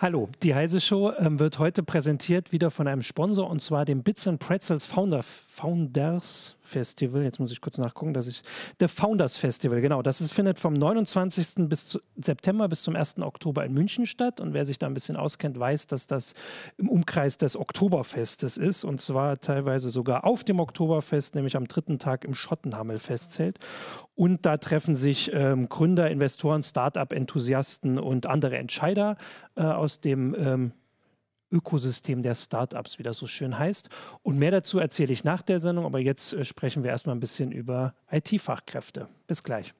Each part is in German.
Hallo, die Heise Show ähm, wird heute präsentiert wieder von einem Sponsor und zwar dem Bits and Pretzels Founder, Founders Festival. Jetzt muss ich kurz nachgucken, dass ich. The Founders Festival, genau. Das ist, findet vom 29. Bis zu, September bis zum 1. Oktober in München statt. Und wer sich da ein bisschen auskennt, weiß, dass das im Umkreis des Oktoberfestes ist. Und zwar teilweise sogar auf dem Oktoberfest, nämlich am dritten Tag im Schottenhammel-Festzelt. Und da treffen sich ähm, Gründer, Investoren, Start-up-Enthusiasten und andere Entscheider äh, aus dem ähm, Ökosystem der Startups, wie das so schön heißt. Und mehr dazu erzähle ich nach der Sendung, aber jetzt äh, sprechen wir erstmal ein bisschen über IT-Fachkräfte. Bis gleich.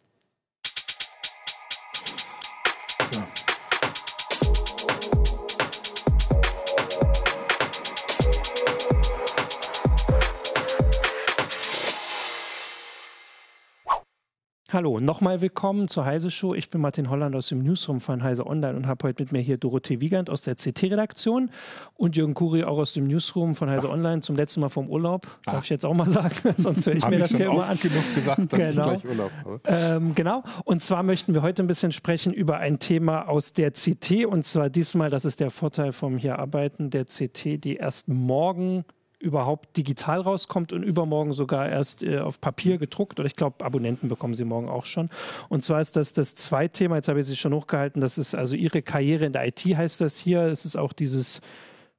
Hallo, nochmal willkommen zur Heise Show. Ich bin Martin Holland aus dem Newsroom von Heise Online und habe heute mit mir hier Dorothee Wiegand aus der CT-Redaktion und Jürgen Kuri auch aus dem Newsroom von Heise Ach. Online zum letzten Mal vom Urlaub. Darf Ach. ich jetzt auch mal sagen, sonst höre ich mir das hier immer an. genug gesagt, dass genau. ich gleich Urlaub habe. Ähm, genau. Und zwar möchten wir heute ein bisschen sprechen über ein Thema aus der CT und zwar diesmal, das ist der Vorteil vom hier arbeiten der CT, die erst morgen überhaupt digital rauskommt und übermorgen sogar erst äh, auf Papier gedruckt. Oder ich glaube, Abonnenten bekommen sie morgen auch schon. Und zwar ist das das zweite Thema, jetzt habe ich sie schon hochgehalten, das ist also Ihre Karriere in der IT heißt das hier. Es ist auch dieses,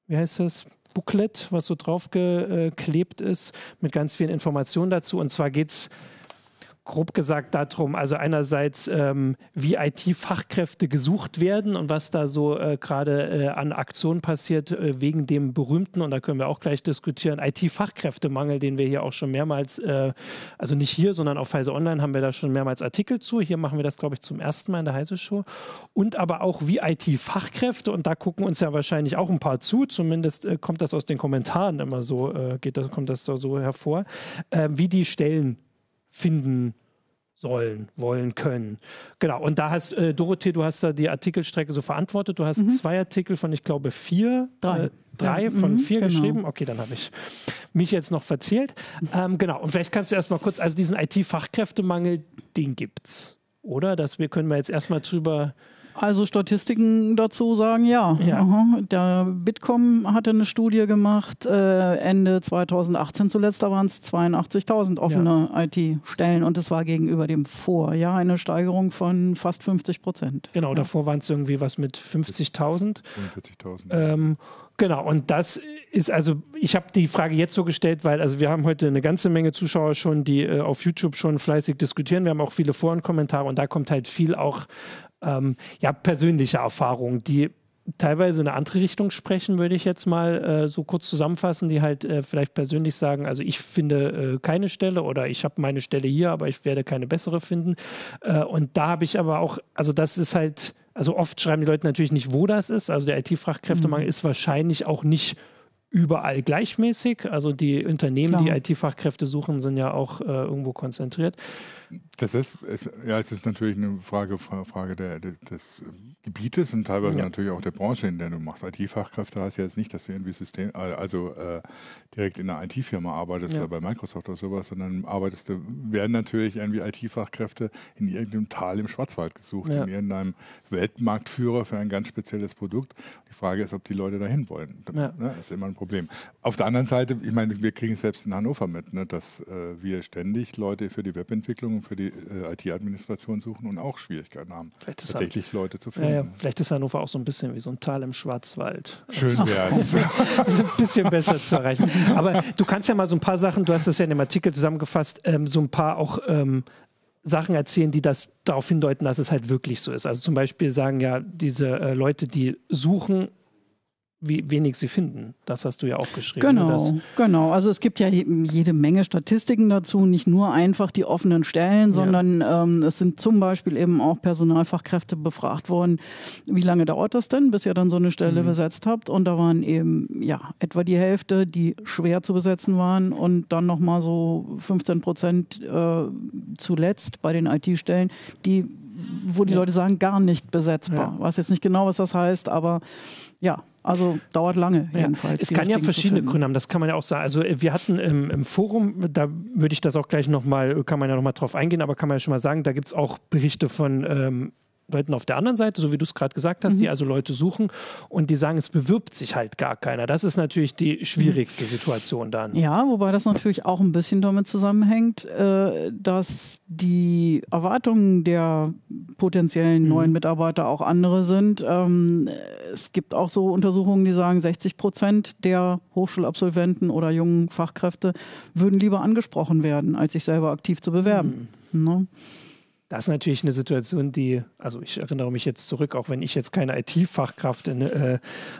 wie heißt das? Booklet, was so draufgeklebt ist, mit ganz vielen Informationen dazu. Und zwar geht es grob gesagt darum, also einerseits, ähm, wie IT-Fachkräfte gesucht werden und was da so äh, gerade äh, an Aktionen passiert äh, wegen dem berühmten, und da können wir auch gleich diskutieren, IT-Fachkräftemangel, den wir hier auch schon mehrmals, äh, also nicht hier, sondern auf Heise Online haben wir da schon mehrmals Artikel zu. Hier machen wir das, glaube ich, zum ersten Mal in der Heise Show. Und aber auch wie IT-Fachkräfte, und da gucken uns ja wahrscheinlich auch ein paar zu, zumindest äh, kommt das aus den Kommentaren immer so, äh, geht das, kommt das so hervor, wie die Stellen finden sollen, wollen, können. Genau. Und da hast, äh, Dorothee, du hast da die Artikelstrecke so verantwortet. Du hast mhm. zwei Artikel von, ich glaube, vier. Drei. Äh, drei ja, von mhm, vier genau. geschrieben. Okay, dann habe ich mich jetzt noch verzählt. Ähm, genau. Und vielleicht kannst du erstmal kurz, also diesen IT-Fachkräftemangel, den gibt's. Oder? Das wir können wir jetzt erstmal drüber also Statistiken dazu sagen ja. ja. Der Bitkom hatte eine Studie gemacht, äh, Ende 2018 zuletzt, da waren es 82.000 offene ja. IT-Stellen und es war gegenüber dem Vorjahr eine Steigerung von fast 50 Prozent. Genau, ja. davor waren es irgendwie was mit 50.000. 45.000. Ähm, Genau, und das ist also, ich habe die Frage jetzt so gestellt, weil also wir haben heute eine ganze Menge Zuschauer schon, die äh, auf YouTube schon fleißig diskutieren. Wir haben auch viele Forenkommentare und da kommt halt viel auch ähm, ja, persönliche Erfahrungen, die teilweise in eine andere Richtung sprechen, würde ich jetzt mal äh, so kurz zusammenfassen, die halt äh, vielleicht persönlich sagen, also ich finde äh, keine Stelle oder ich habe meine Stelle hier, aber ich werde keine bessere finden. Äh, und da habe ich aber auch, also das ist halt, also oft schreiben die Leute natürlich nicht, wo das ist. Also der IT-Fachkräftemangel mhm. ist wahrscheinlich auch nicht überall gleichmäßig. Also die Unternehmen, Klar. die IT-Fachkräfte suchen, sind ja auch äh, irgendwo konzentriert. Das ist, ist, ja, es ist natürlich eine Frage, Frage der, des Gebietes und teilweise ja. natürlich auch der Branche, in der du machst. IT-Fachkräfte heißt ja jetzt nicht, dass du irgendwie System, also äh, direkt in einer IT-Firma arbeitest ja. oder bei Microsoft oder sowas, sondern arbeitest du, werden natürlich irgendwie IT-Fachkräfte in irgendeinem Tal im Schwarzwald gesucht, ja. in irgendeinem Weltmarktführer für ein ganz spezielles Produkt. Die Frage ist, ob die Leute dahin wollen. Ja. Ne, ist immer ein Problem. Auf der anderen Seite, ich meine, wir kriegen es selbst in Hannover mit, ne, dass äh, wir ständig Leute für die Webentwicklung und für die äh, IT-Administration suchen und auch Schwierigkeiten haben, tatsächlich halt, Leute zu finden. Ja, ja. Vielleicht ist Hannover auch so ein bisschen wie so ein Tal im Schwarzwald. Schön wäre es. also ein bisschen besser zu erreichen. Aber du kannst ja mal so ein paar Sachen, du hast das ja in dem Artikel zusammengefasst, ähm, so ein paar auch ähm, Sachen erzählen, die das darauf hindeuten, dass es halt wirklich so ist. Also zum Beispiel sagen ja diese äh, Leute, die suchen, wie wenig sie finden. Das hast du ja auch geschrieben. Genau, genau. Also es gibt ja jede Menge Statistiken dazu, nicht nur einfach die offenen Stellen, sondern ja. ähm, es sind zum Beispiel eben auch Personalfachkräfte befragt worden. Wie lange dauert das denn, bis ihr dann so eine Stelle mhm. besetzt habt? Und da waren eben ja etwa die Hälfte, die schwer zu besetzen waren und dann nochmal so 15 Prozent äh, zuletzt bei den IT-Stellen, die wo die ja. Leute sagen, gar nicht besetzbar. Ja. Weiß jetzt nicht genau, was das heißt, aber ja, also dauert lange jedenfalls. Ja, es kann ja verschiedene Gründe haben, das kann man ja auch sagen. Also äh, wir hatten im, im Forum, da würde ich das auch gleich nochmal, kann man ja nochmal drauf eingehen, aber kann man ja schon mal sagen, da gibt es auch Berichte von ähm, Leuten auf der anderen Seite, so wie du es gerade gesagt hast, mhm. die also Leute suchen und die sagen, es bewirbt sich halt gar keiner. Das ist natürlich die schwierigste Situation dann. Ja, wobei das natürlich auch ein bisschen damit zusammenhängt, äh, dass die Erwartungen der potenziellen mhm. neuen Mitarbeiter auch andere sind. Ähm, es gibt auch so Untersuchungen, die sagen, 60 Prozent der Hochschulabsolventen oder jungen Fachkräfte würden lieber angesprochen werden, als sich selber aktiv zu bewerben. Mhm. Ne? Das ist natürlich eine Situation, die, also ich erinnere mich jetzt zurück, auch wenn ich jetzt keine IT-Fachkraft äh,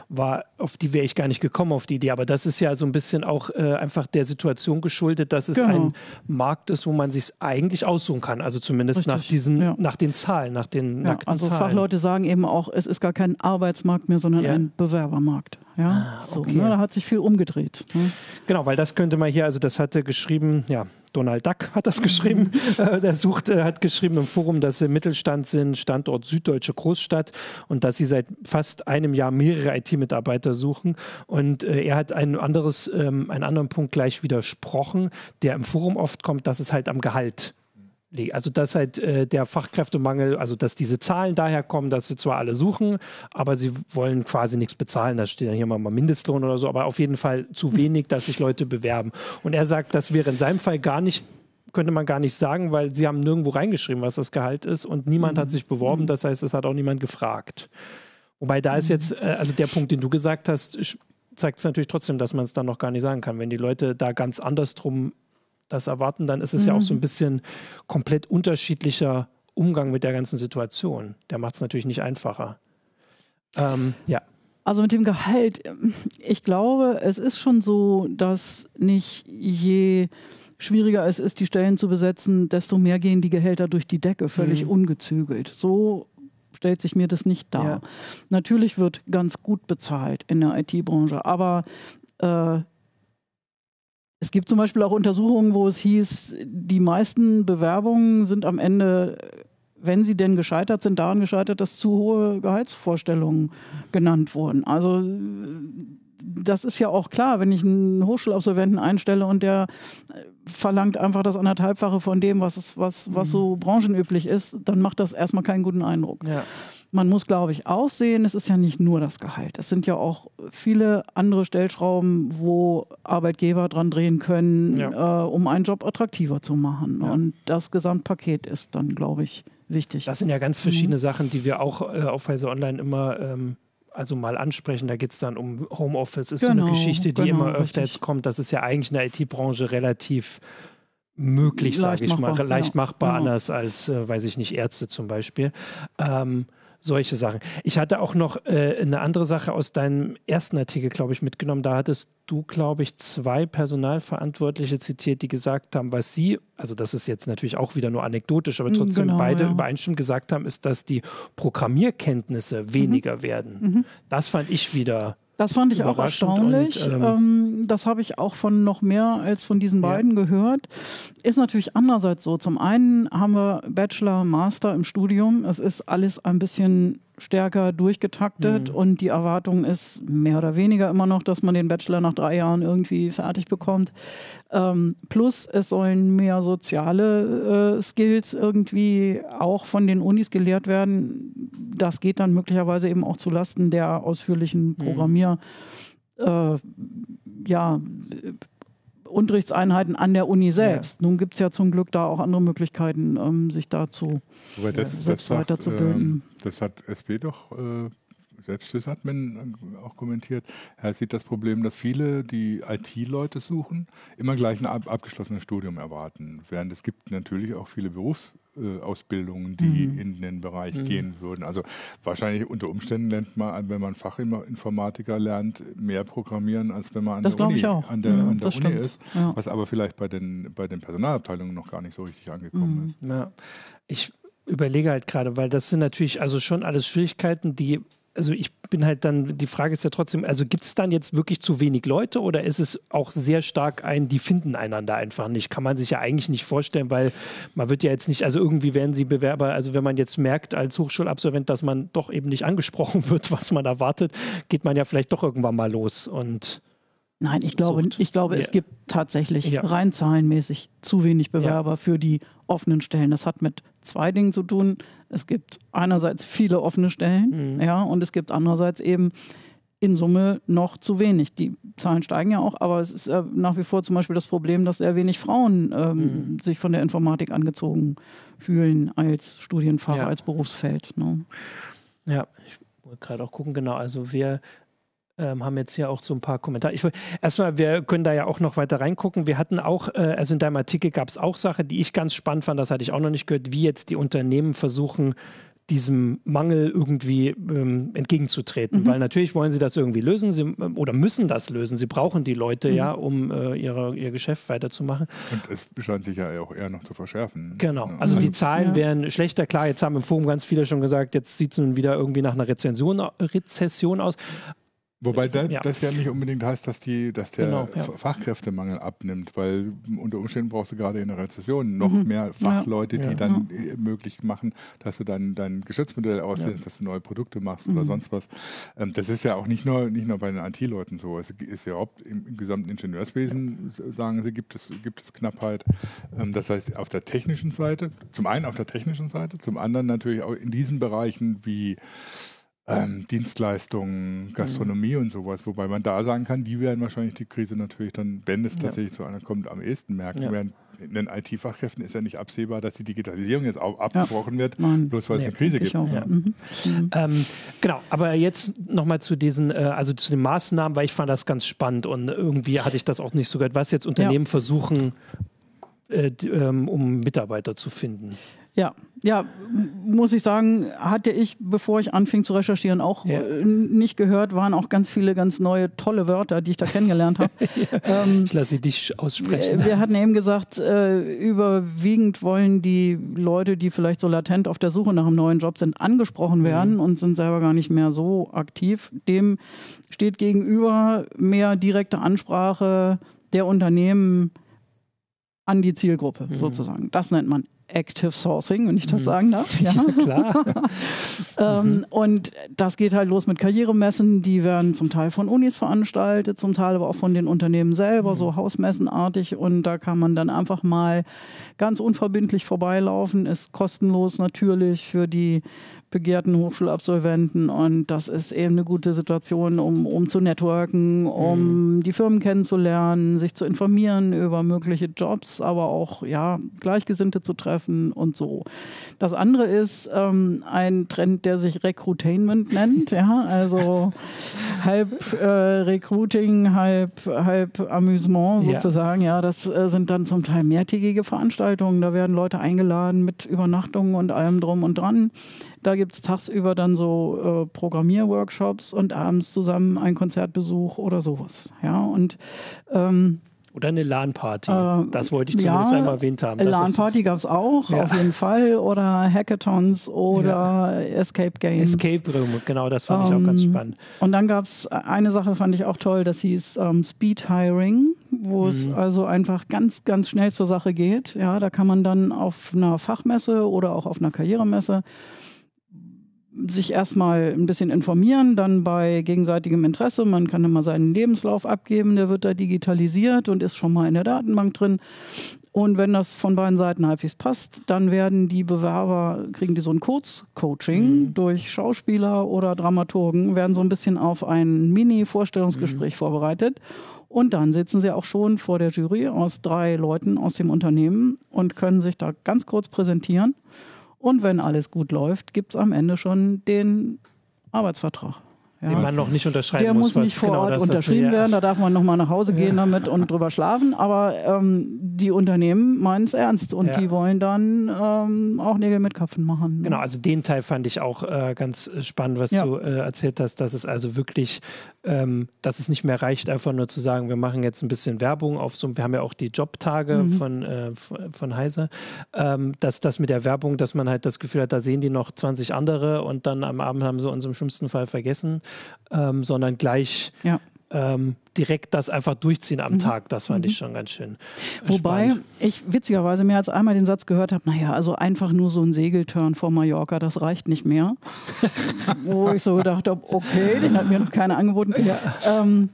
war, auf die wäre ich gar nicht gekommen, auf die Idee. Aber das ist ja so ein bisschen auch äh, einfach der Situation geschuldet, dass es genau. ein Markt ist, wo man sich eigentlich aussuchen kann. Also zumindest Richtig. nach diesen, ja. nach den Zahlen, nach den ja, Also Zahlen. Fachleute sagen eben auch, es ist gar kein Arbeitsmarkt mehr, sondern ja. ein Bewerbermarkt. Ja, ah, so, ne, da hat sich viel umgedreht. Ne? Genau, weil das könnte man hier, also das hatte geschrieben, ja, Donald Duck hat das geschrieben. äh, der sucht, äh, hat geschrieben im Forum, dass sie Mittelstand sind, Standort Süddeutsche Großstadt und dass sie seit fast einem Jahr mehrere IT-Mitarbeiter suchen. Und äh, er hat ein anderes, ähm, einen anderen Punkt gleich widersprochen, der im Forum oft kommt, dass es halt am Gehalt also dass halt äh, der Fachkräftemangel, also dass diese Zahlen daher kommen, dass sie zwar alle suchen, aber sie wollen quasi nichts bezahlen. Da steht ja hier mal Mindestlohn oder so, aber auf jeden Fall zu wenig, dass sich Leute bewerben. Und er sagt, das wäre in seinem Fall gar nicht könnte man gar nicht sagen, weil sie haben nirgendwo reingeschrieben, was das Gehalt ist und niemand mhm. hat sich beworben. Das heißt, es hat auch niemand gefragt. Wobei da ist jetzt, äh, also der Punkt, den du gesagt hast, zeigt es natürlich trotzdem, dass man es dann noch gar nicht sagen kann. Wenn die Leute da ganz andersrum das erwarten, dann ist es mhm. ja auch so ein mhm. bisschen komplett unterschiedlicher Umgang mit der ganzen Situation. Der macht es natürlich nicht einfacher. Ähm, ja. Also mit dem Gehalt, ich glaube, es ist schon so, dass nicht je schwieriger es ist, die Stellen zu besetzen, desto mehr gehen die Gehälter durch die Decke, völlig mhm. ungezügelt. So stellt sich mir das nicht dar. Ja. Natürlich wird ganz gut bezahlt in der IT-Branche, aber äh, es gibt zum Beispiel auch Untersuchungen, wo es hieß, die meisten Bewerbungen sind am Ende, wenn sie denn gescheitert sind, daran gescheitert, dass zu hohe Gehaltsvorstellungen genannt wurden. Also das ist ja auch klar, wenn ich einen Hochschulabsolventen einstelle und der verlangt einfach das anderthalbfache von dem, was, was, was so mhm. branchenüblich ist, dann macht das erstmal keinen guten Eindruck. Ja. Man muss, glaube ich, auch sehen, es ist ja nicht nur das Gehalt. Es sind ja auch viele andere Stellschrauben, wo Arbeitgeber dran drehen können, ja. äh, um einen Job attraktiver zu machen. Ja. Und das Gesamtpaket ist dann, glaube ich, wichtig. Das sind ja ganz verschiedene mhm. Sachen, die wir auch äh, auf Weise Online immer ähm, also mal ansprechen. Da geht es dann um Homeoffice, ist genau, so eine genau, Geschichte, die genau, immer öfter richtig. jetzt kommt. Das ist ja eigentlich in der IT-Branche relativ möglich, sage ich mal, leicht genau, machbar, genau. anders als, äh, weiß ich nicht, Ärzte zum Beispiel. Ähm, solche Sachen. Ich hatte auch noch äh, eine andere Sache aus deinem ersten Artikel, glaube ich, mitgenommen. Da hattest du, glaube ich, zwei Personalverantwortliche zitiert, die gesagt haben, was sie, also das ist jetzt natürlich auch wieder nur anekdotisch, aber trotzdem genau, beide ja. übereinstimmend gesagt haben, ist, dass die Programmierkenntnisse mhm. weniger mhm. werden. Mhm. Das fand ich wieder das fand ich auch erstaunlich. Und, ähm, ähm, das habe ich auch von noch mehr als von diesen beiden ja. gehört. Ist natürlich andererseits so. Zum einen haben wir Bachelor, Master im Studium. Es ist alles ein bisschen stärker durchgetaktet mhm. und die Erwartung ist mehr oder weniger immer noch, dass man den Bachelor nach drei Jahren irgendwie fertig bekommt. Ähm, plus es sollen mehr soziale äh, Skills irgendwie auch von den Unis gelehrt werden. Das geht dann möglicherweise eben auch zulasten der ausführlichen mhm. Programmier. Mhm. Äh, ja, Unterrichtseinheiten an der Uni selbst. Ja. Nun gibt es ja zum Glück da auch andere Möglichkeiten, ähm, sich dazu Wobei das, äh, das weiterzubilden. Äh, das hat SB doch äh, selbst das hat man auch kommentiert. Er sieht das Problem, dass viele, die IT-Leute suchen, immer gleich ein ab abgeschlossenes Studium erwarten. Während es gibt natürlich auch viele Berufs Ausbildungen, die mhm. in den Bereich mhm. gehen würden. Also wahrscheinlich unter Umständen lernt man, wenn man Fachinformatiker lernt, mehr Programmieren, als wenn man an das der Uni, an der, ja, an der Uni stimmt. ist, ja. was aber vielleicht bei den, bei den Personalabteilungen noch gar nicht so richtig angekommen mhm. ist. Ja. Ich überlege halt gerade, weil das sind natürlich also schon alles Schwierigkeiten, die also ich bin halt dann, die Frage ist ja trotzdem, also gibt es dann jetzt wirklich zu wenig Leute oder ist es auch sehr stark ein, die finden einander einfach nicht? Kann man sich ja eigentlich nicht vorstellen, weil man wird ja jetzt nicht, also irgendwie werden sie Bewerber, also wenn man jetzt merkt als Hochschulabsolvent, dass man doch eben nicht angesprochen wird, was man erwartet, geht man ja vielleicht doch irgendwann mal los und Nein, ich glaube, ich glaube, ja. es gibt tatsächlich ja. rein zahlenmäßig zu wenig Bewerber ja. für die offenen Stellen. Das hat mit zwei Dingen zu tun. Es gibt einerseits viele offene Stellen, mhm. ja, und es gibt andererseits eben in Summe noch zu wenig. Die Zahlen steigen ja auch, aber es ist äh, nach wie vor zum Beispiel das Problem, dass sehr wenig Frauen ähm, mhm. sich von der Informatik angezogen fühlen als Studienfach, als Berufsfeld. Ne? Ja, ich wollte gerade auch gucken, genau. Also wir ähm, haben jetzt hier auch so ein paar Kommentare. Ich will, erstmal, wir können da ja auch noch weiter reingucken. Wir hatten auch, äh, also in deinem Artikel gab es auch Sachen, die ich ganz spannend fand, das hatte ich auch noch nicht gehört, wie jetzt die Unternehmen versuchen, diesem Mangel irgendwie ähm, entgegenzutreten. Mhm. Weil natürlich wollen sie das irgendwie lösen sie, oder müssen das lösen. Sie brauchen die Leute mhm. ja, um äh, ihre, ihr Geschäft weiterzumachen. Und es scheint sich ja auch eher noch zu verschärfen. Genau. Also die Zahlen ja. werden schlechter. Klar, jetzt haben im Forum ganz viele schon gesagt, jetzt sieht es nun wieder irgendwie nach einer Rezension, Rezession aus. Wobei da, ja. das ja nicht unbedingt heißt, dass, die, dass der genau, ja. Fachkräftemangel abnimmt, weil unter Umständen brauchst du gerade in der Rezession noch mhm. mehr Fachleute, ja. die dann äh, möglich machen, dass du dein, dein Geschäftsmodell ausdehnst, dass du neue Produkte machst mhm. oder sonst was. Ähm, das ist ja auch nicht nur, nicht nur bei den IT-Leuten so. Es ist ja auch im, im gesamten Ingenieurswesen, sagen sie, gibt es, gibt es Knappheit. Ähm, das heißt, auf der technischen Seite, zum einen auf der technischen Seite, zum anderen natürlich auch in diesen Bereichen wie ähm, Dienstleistungen, Gastronomie mhm. und sowas, wobei man da sagen kann, die werden wahrscheinlich die Krise natürlich dann, wenn es tatsächlich zu einer kommt, am ehesten merken. Ja. Während in den IT-Fachkräften ist ja nicht absehbar, dass die Digitalisierung jetzt auch abgebrochen ja. wird, Nein. bloß weil es eine Krise gibt. Ja. mhm. Mhm. Ähm, genau, aber jetzt nochmal zu diesen, äh, also zu den Maßnahmen, weil ich fand das ganz spannend und irgendwie hatte ich das auch nicht so gehört, was jetzt Unternehmen versuchen, äh, ähm, um Mitarbeiter zu finden. Ja, ja, muss ich sagen, hatte ich, bevor ich anfing zu recherchieren, auch ja. Äh, nicht gehört, waren auch ganz viele ganz neue, tolle Wörter, die ich da kennengelernt habe. ja, ähm, ich lasse sie dich aussprechen. Wir, wir hatten eben gesagt, äh, überwiegend wollen die Leute, die vielleicht so latent auf der Suche nach einem neuen Job sind, angesprochen werden mhm. und sind selber gar nicht mehr so aktiv. Dem steht gegenüber mehr direkte Ansprache der Unternehmen an die Zielgruppe mhm. sozusagen. Das nennt man Active Sourcing, wenn ich das mhm. sagen darf. Ja, ja klar. ähm, mhm. Und das geht halt los mit Karrieremessen, die werden zum Teil von Unis veranstaltet, zum Teil aber auch von den Unternehmen selber, mhm. so hausmessenartig. Und da kann man dann einfach mal ganz unverbindlich vorbeilaufen, ist kostenlos natürlich für die begehrten Hochschulabsolventen und das ist eben eine gute Situation, um, um zu networken, um mhm. die Firmen kennenzulernen, sich zu informieren über mögliche Jobs, aber auch ja Gleichgesinnte zu treffen und so. Das andere ist ähm, ein Trend, der sich Recruitainment nennt, ja, also halb äh, Recruiting, halb halb Amüsement sozusagen, ja, ja das äh, sind dann zum Teil mehrtägige Veranstaltungen, da werden Leute eingeladen mit Übernachtungen und allem drum und dran. Da gibt es tagsüber dann so äh, Programmierworkshops und abends zusammen ein Konzertbesuch oder sowas. Ja, und ähm, oder eine LAN-Party. Äh, das wollte ich zumindest ja, einmal erwähnt haben. LAN-Party gab es auch, ja. auf jeden Fall. Oder Hackathons oder ja. Escape Games. Escape Room, genau, das fand ähm, ich auch ganz ähm, spannend. Und dann gab es eine Sache, fand ich auch toll, das hieß ähm, Speed Hiring, wo mhm. es also einfach ganz, ganz schnell zur Sache geht. Ja, da kann man dann auf einer Fachmesse oder auch auf einer Karrieremesse sich erstmal ein bisschen informieren, dann bei gegenseitigem Interesse. Man kann immer seinen Lebenslauf abgeben, der wird da digitalisiert und ist schon mal in der Datenbank drin. Und wenn das von beiden Seiten halbwegs passt, dann werden die Bewerber, kriegen die so ein Kurzcoaching mhm. durch Schauspieler oder Dramaturgen, werden so ein bisschen auf ein Mini-Vorstellungsgespräch mhm. vorbereitet. Und dann sitzen sie auch schon vor der Jury aus drei Leuten aus dem Unternehmen und können sich da ganz kurz präsentieren. Und wenn alles gut läuft, gibt es am Ende schon den Arbeitsvertrag. Ja. Den man noch nicht unterschreiben Der muss. Der muss nicht vor genau Ort unterschrieben ja. werden, da darf man nochmal nach Hause gehen ja. damit und drüber schlafen. Aber ähm, die Unternehmen meinen es ernst und die wollen dann ähm, auch Nägel mit Köpfen machen. Genau, also den Teil fand ich auch äh, ganz spannend, was du äh, erzählt hast, dass es also wirklich, ähm, dass es nicht mehr reicht, einfach nur zu sagen, wir machen jetzt ein bisschen Werbung auf so, wir haben ja auch die Jobtage mhm. von, äh, von Heise, ähm, dass das mit der Werbung, dass man halt das Gefühl hat, da sehen die noch 20 andere und dann am Abend haben sie uns im schlimmsten Fall vergessen ähm, sondern gleich ja. ähm, direkt das einfach durchziehen am mhm. Tag. Das fand mhm. ich schon ganz schön. Wobei spannend. ich witzigerweise mehr als einmal den Satz gehört habe, naja, also einfach nur so ein Segelturn vor Mallorca, das reicht nicht mehr. Wo ich so gedacht habe, okay, den hat mir noch keiner angeboten. Ja. Ähm,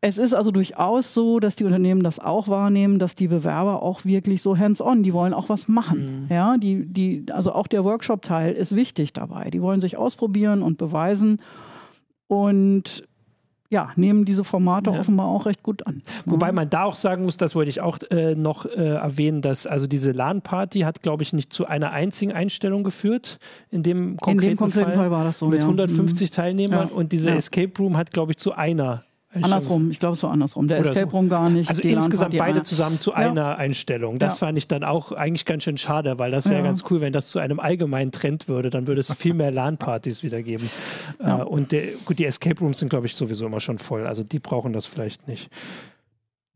es ist also durchaus so, dass die Unternehmen das auch wahrnehmen, dass die Bewerber auch wirklich so hands-on, die wollen auch was machen. Mhm. Ja, die, die, also auch der Workshop-Teil ist wichtig dabei. Die wollen sich ausprobieren und beweisen und ja, nehmen diese Formate ja. offenbar auch recht gut an. Wobei man da auch sagen muss, das wollte ich auch äh, noch äh, erwähnen, dass also diese LAN-Party hat, glaube ich, nicht zu einer einzigen Einstellung geführt. In dem konkreten, in dem konkreten Fall, Fall, war das so. Mit ja. 150 mhm. Teilnehmern ja. und diese Escape Room hat, glaube ich, zu einer Andersrum, ich glaube es war andersrum. Der Escape Room gar nicht. Also insgesamt beide zusammen zu einer ja. Einstellung. Das ja. fand ich dann auch eigentlich ganz schön schade, weil das wäre ja. ganz cool, wenn das zu einem allgemeinen Trend würde. Dann würde es viel mehr LAN-Partys wieder geben. Äh, und der, gut, die Escape Rooms sind, glaube ich, sowieso immer schon voll. Also die brauchen das vielleicht nicht.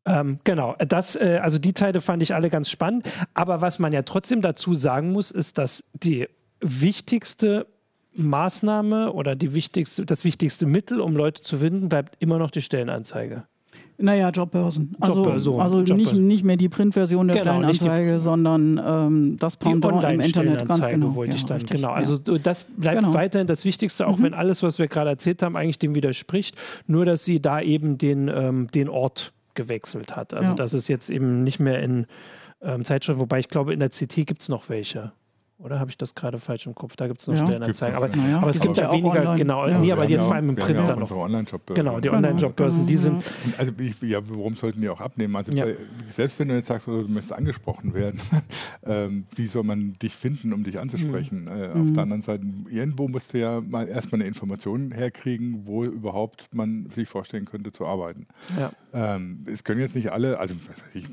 Ähm, genau, das, äh, also die Teile fand ich alle ganz spannend. Aber was man ja trotzdem dazu sagen muss, ist, dass die wichtigste Maßnahme oder die wichtigste, das wichtigste Mittel, um Leute zu finden, bleibt immer noch die Stellenanzeige. Naja, Jobbörsen. Also, Jobbörsen. also Jobbörsen. Nicht, nicht mehr die Printversion der genau, Stellenanzeige, die, sondern ähm, das Pendant im Internet. Ganz genau. wollte ja, ich dann. Richtig, genau. Also ja. das bleibt genau. weiterhin das Wichtigste, auch mhm. wenn alles, was wir gerade erzählt haben, eigentlich dem widerspricht. Nur, dass sie da eben den, ähm, den Ort gewechselt hat. Also ja. das ist jetzt eben nicht mehr in ähm, Zeitschriften, wobei ich glaube, in der CT gibt es noch welche. Oder habe ich das gerade falsch im Kopf? Da gibt es noch ja, Stellenanzeigen. Aber, ja, aber, es gibt ja weniger, online. genau, ja. nee, aber jetzt vor allem im Print dann noch. Genau, die Online-Jobbörsen, die sind. Also, ich, ja, warum sollten die auch abnehmen? Also, bei, selbst wenn du jetzt sagst, du möchtest angesprochen werden, ähm, wie soll man dich finden, um dich anzusprechen? Mhm. Äh, auf mhm. der anderen Seite, irgendwo musst du ja mal erstmal eine Information herkriegen, wo überhaupt man sich vorstellen könnte zu arbeiten. Ähm, es können jetzt nicht alle, also, ich,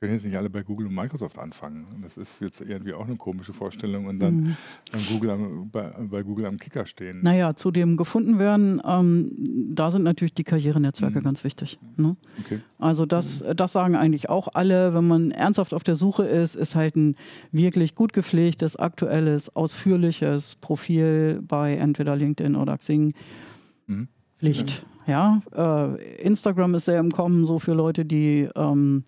können jetzt nicht alle bei Google und Microsoft anfangen. Das ist jetzt irgendwie auch eine komische Vorstellung und dann, mhm. dann Google am, bei, bei, Google am Kicker stehen. Naja, zu dem gefunden werden, ähm, da sind natürlich die Karrierenetzwerke mhm. ganz wichtig. Ne? Okay. Also das, das sagen eigentlich auch alle, wenn man ernsthaft auf der Suche ist, ist halt ein wirklich gut gepflegtes, aktuelles, ausführliches Profil bei entweder LinkedIn oder Xing. Mhm. Pflicht. Ja, äh, Instagram ist sehr im Kommen, so für Leute, die ähm,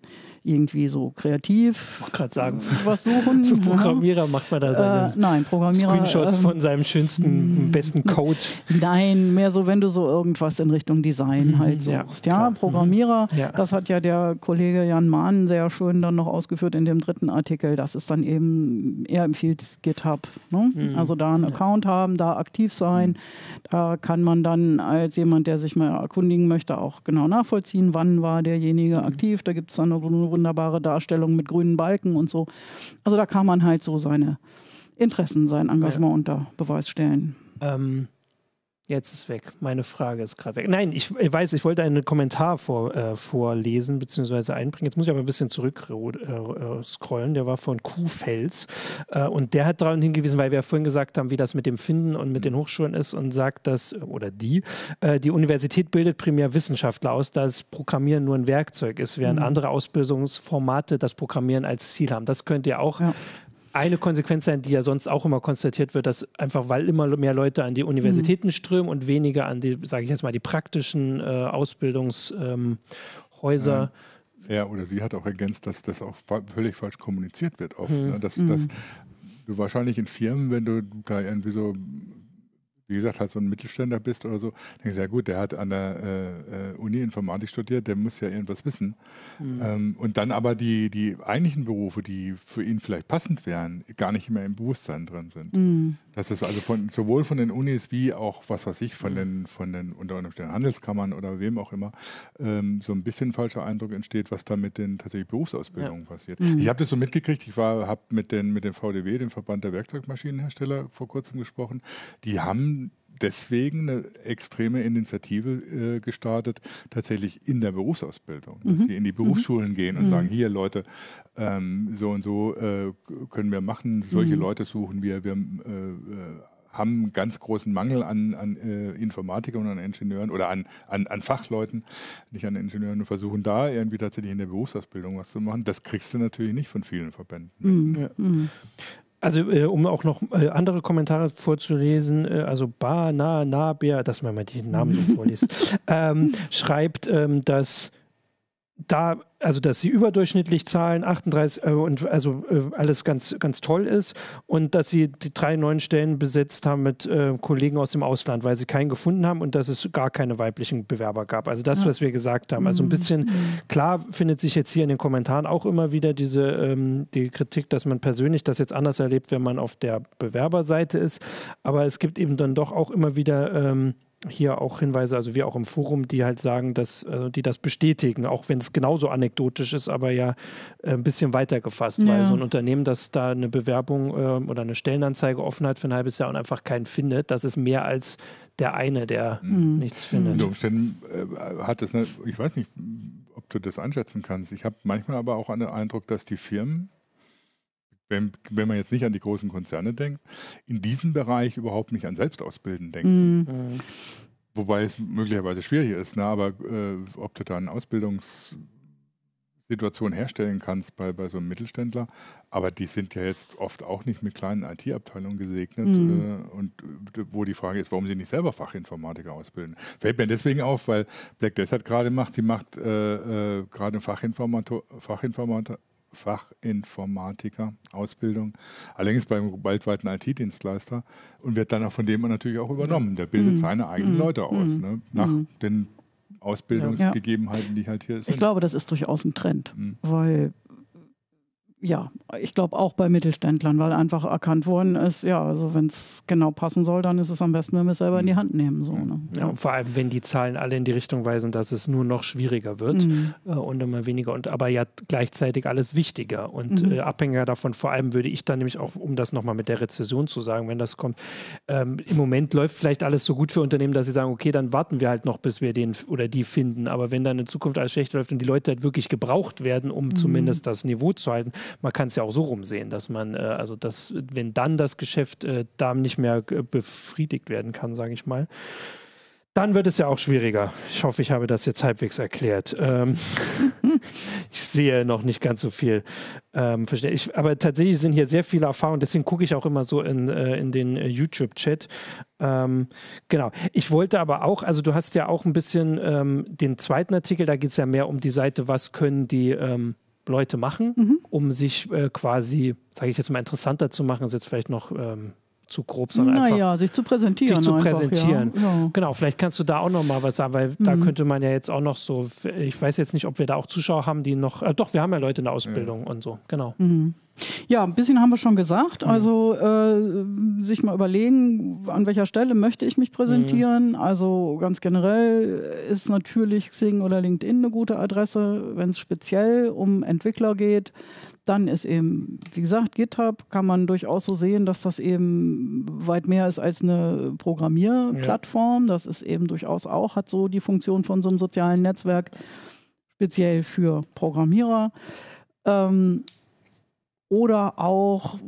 irgendwie so kreativ ich gerade sagen, was suchen. Für Programmierer ja. macht man da seine äh, nein, Programmierer, Screenshots äh, von seinem schönsten, mm. besten Code. Nein, mehr so, wenn du so irgendwas in Richtung Design mhm, halt suchst. Ja, ja Programmierer, mhm. ja. das hat ja der Kollege Jan Mahn sehr schön dann noch ausgeführt in dem dritten Artikel. Das ist dann eben, er empfiehlt GitHub. Ne? Mhm. Also da einen Account haben, da aktiv sein. Mhm. Da kann man dann als jemand, der sich mal erkundigen möchte, auch genau nachvollziehen, wann war derjenige aktiv. Da gibt es dann so eine wunderbare Darstellung mit grünen Balken und so. Also da kann man halt so seine Interessen, sein Engagement ja. unter Beweis stellen. Ähm, Jetzt ist weg. Meine Frage ist gerade weg. Nein, ich, weiß, ich wollte einen Kommentar vor, äh, vorlesen bzw. einbringen. Jetzt muss ich aber ein bisschen zurück äh, scrollen. Der war von Kuhfels. Äh, und der hat darauf hingewiesen, weil wir ja vorhin gesagt haben, wie das mit dem Finden und mit den Hochschulen ist und sagt, dass, oder die, äh, die Universität bildet primär Wissenschaftler aus, da das Programmieren nur ein Werkzeug ist, während mhm. andere Ausbildungsformate das Programmieren als Ziel haben. Das könnte ja auch ja eine Konsequenz sein, die ja sonst auch immer konstatiert wird, dass einfach, weil immer mehr Leute an die Universitäten mhm. strömen und weniger an die, sage ich jetzt mal, die praktischen äh, Ausbildungshäuser. Ähm, ja. oder sie hat auch ergänzt, dass das auch völlig falsch kommuniziert wird oft. Mhm. Ne? Dass, dass mhm. du wahrscheinlich in Firmen, wenn du da irgendwie so wie gesagt, halt so ein Mittelständler bist oder so, denkst du, ja gut, der hat an der äh, äh, Uni Informatik studiert, der muss ja irgendwas wissen. Mhm. Ähm, und dann aber die, die eigentlichen Berufe, die für ihn vielleicht passend wären, gar nicht mehr im Bewusstsein drin sind. Mhm. Das ist also von, sowohl von den Unis wie auch, was weiß ich, von den, von den unter anderem Handelskammern oder wem auch immer, ähm, so ein bisschen falscher Eindruck entsteht, was da mit den tatsächlich Berufsausbildungen ja. passiert. Mhm. Ich habe das so mitgekriegt, ich habe mit, den, mit dem VDW, dem Verband der Werkzeugmaschinenhersteller, vor kurzem gesprochen. Die haben deswegen eine extreme Initiative äh, gestartet, tatsächlich in der Berufsausbildung, dass mhm. sie in die Berufsschulen mhm. gehen und mhm. sagen, hier Leute, ähm, so und so äh, können wir machen, solche mhm. Leute suchen wir, wir äh, äh haben einen ganz großen Mangel an, an äh, Informatikern und an Ingenieuren oder an, an, an Fachleuten, nicht an Ingenieuren und versuchen da irgendwie tatsächlich in der Berufsausbildung was zu machen. Das kriegst du natürlich nicht von vielen Verbänden. Mhm. Ja. Mhm. Also, äh, um auch noch äh, andere Kommentare vorzulesen, äh, also Ba, Na, Na, Bär, dass man mal die Namen so vorliest, ähm, schreibt, ähm, dass da, also dass sie überdurchschnittlich zahlen, 38 äh, und also äh, alles ganz, ganz toll ist und dass sie die drei neuen Stellen besetzt haben mit äh, Kollegen aus dem Ausland, weil sie keinen gefunden haben und dass es gar keine weiblichen Bewerber gab. Also das, ja. was wir gesagt haben. Also ein bisschen, mhm. klar findet sich jetzt hier in den Kommentaren auch immer wieder diese ähm, die Kritik, dass man persönlich das jetzt anders erlebt, wenn man auf der Bewerberseite ist. Aber es gibt eben dann doch auch immer wieder ähm, hier auch Hinweise, also wir auch im Forum, die halt sagen, dass äh, die das bestätigen, auch wenn es genauso anekdotisch ist, aber ja äh, ein bisschen weiter gefasst, ja. weil so ein Unternehmen, das da eine Bewerbung äh, oder eine Stellenanzeige offen hat für ein halbes Jahr und einfach keinen findet, das ist mehr als der eine, der mhm. nichts findet. Unter Umständen äh, hat es, eine, ich weiß nicht, ob du das einschätzen kannst. Ich habe manchmal aber auch den Eindruck, dass die Firmen wenn, wenn man jetzt nicht an die großen Konzerne denkt, in diesem Bereich überhaupt nicht an Selbstausbilden denken. Mhm. Wobei es möglicherweise schwierig ist, ne? aber äh, ob du da eine Ausbildungssituation herstellen kannst bei, bei so einem Mittelständler, aber die sind ja jetzt oft auch nicht mit kleinen IT-Abteilungen gesegnet mhm. äh, und äh, wo die Frage ist, warum sie nicht selber Fachinformatiker ausbilden. Fällt mir deswegen auf, weil Black hat gerade macht, sie macht äh, äh gerade Fachinformator, Fachinformator, Fachinformatiker Ausbildung, allerdings beim weltweiten IT-Dienstleister und wird dann auch von dem natürlich auch übernommen. Der bildet mhm. seine eigenen mhm. Leute aus, mhm. ne? nach mhm. den Ausbildungsgegebenheiten, die halt hier sind. Ich glaube, das ist durchaus ein Trend, mhm. weil ja, ich glaube auch bei Mittelständlern, weil einfach erkannt worden ist, ja, also wenn es genau passen soll, dann ist es am besten, wenn wir es selber in die mhm. Hand nehmen. So, ne? ja, ja. vor allem, wenn die Zahlen alle in die Richtung weisen, dass es nur noch schwieriger wird mhm. äh, und immer weniger und aber ja gleichzeitig alles wichtiger und mhm. äh, abhängiger davon, vor allem würde ich dann nämlich auch, um das nochmal mit der Rezession zu sagen, wenn das kommt, ähm, im Moment läuft vielleicht alles so gut für Unternehmen, dass sie sagen, okay, dann warten wir halt noch, bis wir den oder die finden, aber wenn dann in Zukunft alles schlecht läuft und die Leute halt wirklich gebraucht werden, um mhm. zumindest das Niveau zu halten, man kann es ja auch so rumsehen, dass man, äh, also dass, wenn dann das Geschäft äh, da nicht mehr befriedigt werden kann, sage ich mal, dann wird es ja auch schwieriger. Ich hoffe, ich habe das jetzt halbwegs erklärt. Ähm, ich sehe noch nicht ganz so viel. Ähm, ich, aber tatsächlich sind hier sehr viele Erfahrungen, deswegen gucke ich auch immer so in, äh, in den äh, YouTube-Chat. Ähm, genau. Ich wollte aber auch, also du hast ja auch ein bisschen ähm, den zweiten Artikel, da geht es ja mehr um die Seite, was können die ähm, Leute machen, mhm. um sich äh, quasi, sage ich jetzt mal, interessanter zu machen, ist jetzt vielleicht noch ähm, zu grob, sondern naja, einfach sich zu präsentieren. Sich zu einfach, präsentieren. Ja, ja. Genau, vielleicht kannst du da auch noch mal was sagen, weil mhm. da könnte man ja jetzt auch noch so, ich weiß jetzt nicht, ob wir da auch Zuschauer haben, die noch, äh, doch, wir haben ja Leute in der Ausbildung ja. und so, genau. Mhm. Ja, ein bisschen haben wir schon gesagt. Mhm. Also äh, sich mal überlegen, an welcher Stelle möchte ich mich präsentieren. Mhm. Also ganz generell ist natürlich Xing oder LinkedIn eine gute Adresse, wenn es speziell um Entwickler geht. Dann ist eben, wie gesagt, GitHub kann man durchaus so sehen, dass das eben weit mehr ist als eine Programmierplattform. Ja. Das ist eben durchaus auch, hat so die Funktion von so einem sozialen Netzwerk, speziell für Programmierer. Ähm, oder auch, äh,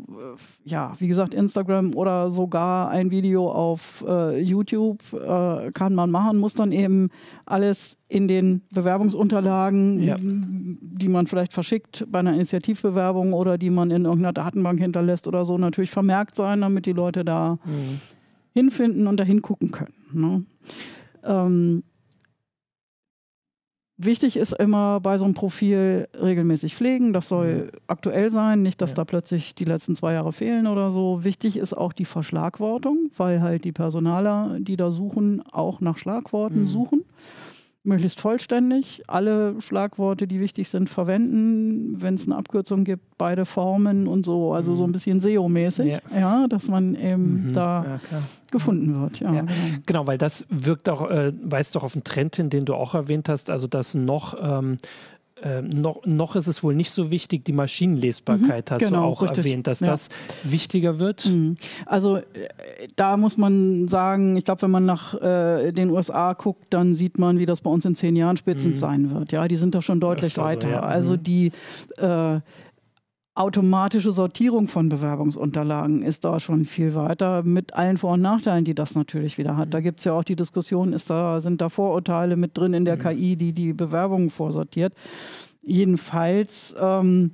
ja, wie gesagt, Instagram oder sogar ein Video auf äh, YouTube äh, kann man machen, muss dann eben alles in den Bewerbungsunterlagen, ja. die man vielleicht verschickt bei einer Initiativbewerbung oder die man in irgendeiner Datenbank hinterlässt oder so, natürlich vermerkt sein, damit die Leute da mhm. hinfinden und da hingucken können. Ne? Ähm, Wichtig ist immer bei so einem Profil regelmäßig pflegen. Das soll mhm. aktuell sein, nicht, dass ja. da plötzlich die letzten zwei Jahre fehlen oder so. Wichtig ist auch die Verschlagwortung, weil halt die Personaler, die da suchen, auch nach Schlagworten mhm. suchen möglichst vollständig, alle Schlagworte, die wichtig sind, verwenden. Wenn es eine Abkürzung gibt, beide Formen und so, also mhm. so ein bisschen SEO-mäßig, ja. ja. dass man eben mhm. da ja, gefunden wird. Ja, ja. Genau. genau. weil das wirkt auch, äh, weist doch auf einen Trend hin, den du auch erwähnt hast, also dass noch ähm, äh, noch, noch ist es wohl nicht so wichtig, die Maschinenlesbarkeit mhm, hast genau, du auch richtig. erwähnt, dass ja. das wichtiger wird. Mhm. Also äh, da muss man sagen, ich glaube, wenn man nach äh, den USA guckt, dann sieht man, wie das bei uns in zehn Jahren spätestens mhm. sein wird. Ja, die sind da schon deutlich Öfter weiter. So, ja. Also mhm. die äh, automatische Sortierung von Bewerbungsunterlagen ist da schon viel weiter mit allen Vor- und Nachteilen, die das natürlich wieder hat. Da gibt es ja auch die Diskussion, ist da, sind da Vorurteile mit drin in der mhm. KI, die die Bewerbungen vorsortiert. Jedenfalls ähm,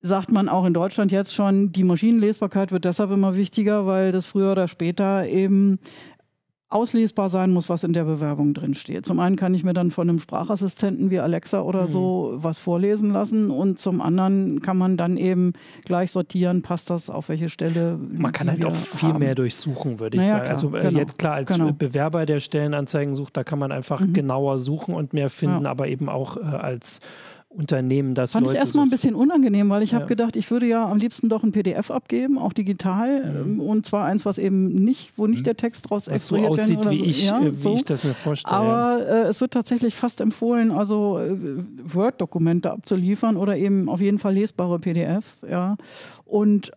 sagt man auch in Deutschland jetzt schon, die Maschinenlesbarkeit wird deshalb immer wichtiger, weil das früher oder später eben auslesbar sein muss, was in der Bewerbung drin steht. Zum einen kann ich mir dann von einem Sprachassistenten wie Alexa oder mhm. so was vorlesen lassen und zum anderen kann man dann eben gleich sortieren, passt das auf welche Stelle. Man kann halt auch viel haben. mehr durchsuchen, würde ich naja, sagen. Klar, also äh, genau, jetzt klar, als genau. Bewerber, der Stellenanzeigen sucht, da kann man einfach mhm. genauer suchen und mehr finden, ja. aber eben auch äh, als Unternehmen das Fand Leute ich erstmal ein bisschen unangenehm, weil ich ja. habe gedacht, ich würde ja am liebsten doch ein PDF abgeben, auch digital, mhm. und zwar eins, was eben nicht, wo nicht mhm. der Text draus was so aussieht, wie, so. ich, ja, äh, wie so. ich das mir vorstelle. Aber äh, es wird tatsächlich fast empfohlen, also äh, Word-Dokumente abzuliefern oder eben auf jeden Fall lesbare PDF, ja. Und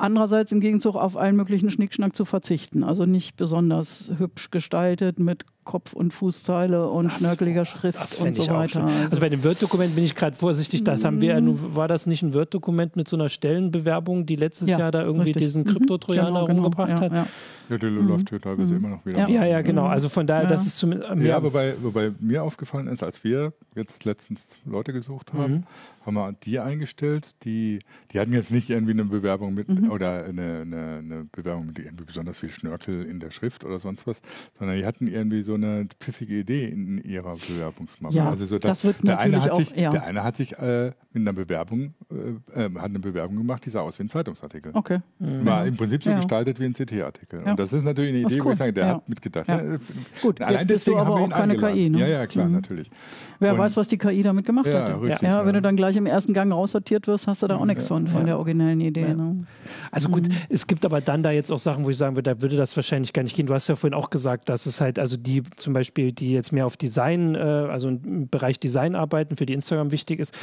andererseits im Gegenzug auf allen möglichen Schnickschnack zu verzichten. Also nicht besonders hübsch gestaltet mit Kopf- und Fußzeile und das, schnörkeliger Schrift und so weiter. Also, also, bei dem Word-Dokument bin ich gerade vorsichtig. Das haben wir ja mm. war das nicht ein Word-Dokument mit so einer Stellenbewerbung, die letztes ja, Jahr da irgendwie richtig. diesen Kryptotrojaner genau, genau, rumgebracht ja, hat? Ja. Ja, der mhm. läuft hier teilweise mhm. immer noch wieder. Ja, ja, genau. Also von daher, ja. das ist zumindest. Ja, wobei, wobei mir aufgefallen ist, als wir jetzt letztens Leute gesucht haben, mhm. haben wir die eingestellt, die, die hatten jetzt nicht irgendwie eine Bewerbung mit mhm. oder eine, eine, eine, Bewerbung mit irgendwie besonders viel Schnörkel in der Schrift oder sonst was, sondern die hatten irgendwie so eine pfiffige Idee in ihrer Bewerbungsmappe. Ja, also so, dass, das wird der eine hat auch, sich, ja. Der eine hat sich äh, mit einer Bewerbung, äh, äh, hat eine Bewerbung gemacht, die sah aus wie ein Zeitungsartikel. Okay. War im Prinzip so gestaltet wie ein CT-Artikel. Und das ist natürlich eine Idee, cool. wo ich sage, der ja. hat mitgedacht. Ja. Ja, Gut, Allein jetzt bist du aber auch keine eingeladen. KI, ne? Ja, ja, klar, mhm. natürlich. Wer und weiß, was die KI damit gemacht ja, hat. Richtig, ja, wenn du dann gleich im ersten Gang raussortiert wirst, hast du da auch nichts von, von der originellen Idee. Ne? Also gut, mhm. es gibt aber dann da jetzt auch Sachen, wo ich sagen würde, da würde das wahrscheinlich gar nicht gehen. Du hast ja vorhin auch gesagt, dass es halt, also die zum Beispiel, die jetzt mehr auf Design, äh, also im Bereich Design arbeiten, für die Instagram wichtig ist,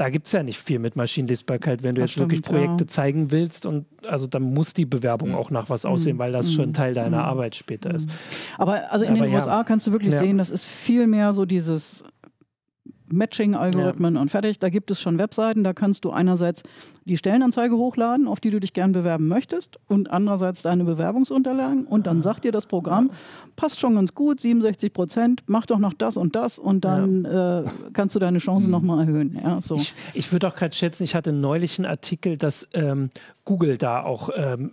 da gibt es ja nicht viel mit Maschinenlesbarkeit, wenn du das jetzt stimmt, wirklich Projekte ja. zeigen willst und also dann muss die Bewerbung auch nach was aussehen, weil das schon Teil deiner Arbeit später ist. Aber also in Aber den ja. USA kannst du wirklich ja. sehen, das ist viel mehr so dieses Matching-Algorithmen ja. und fertig. Da gibt es schon Webseiten, da kannst du einerseits die Stellenanzeige hochladen, auf die du dich gern bewerben möchtest und andererseits deine Bewerbungsunterlagen und dann sagt dir das Programm, passt schon ganz gut, 67 Prozent, mach doch noch das und das und dann ja. äh, kannst du deine Chancen mhm. nochmal erhöhen. Ja, so. Ich, ich würde auch gerade schätzen, ich hatte neulich einen Artikel, dass ähm, Google da auch ähm,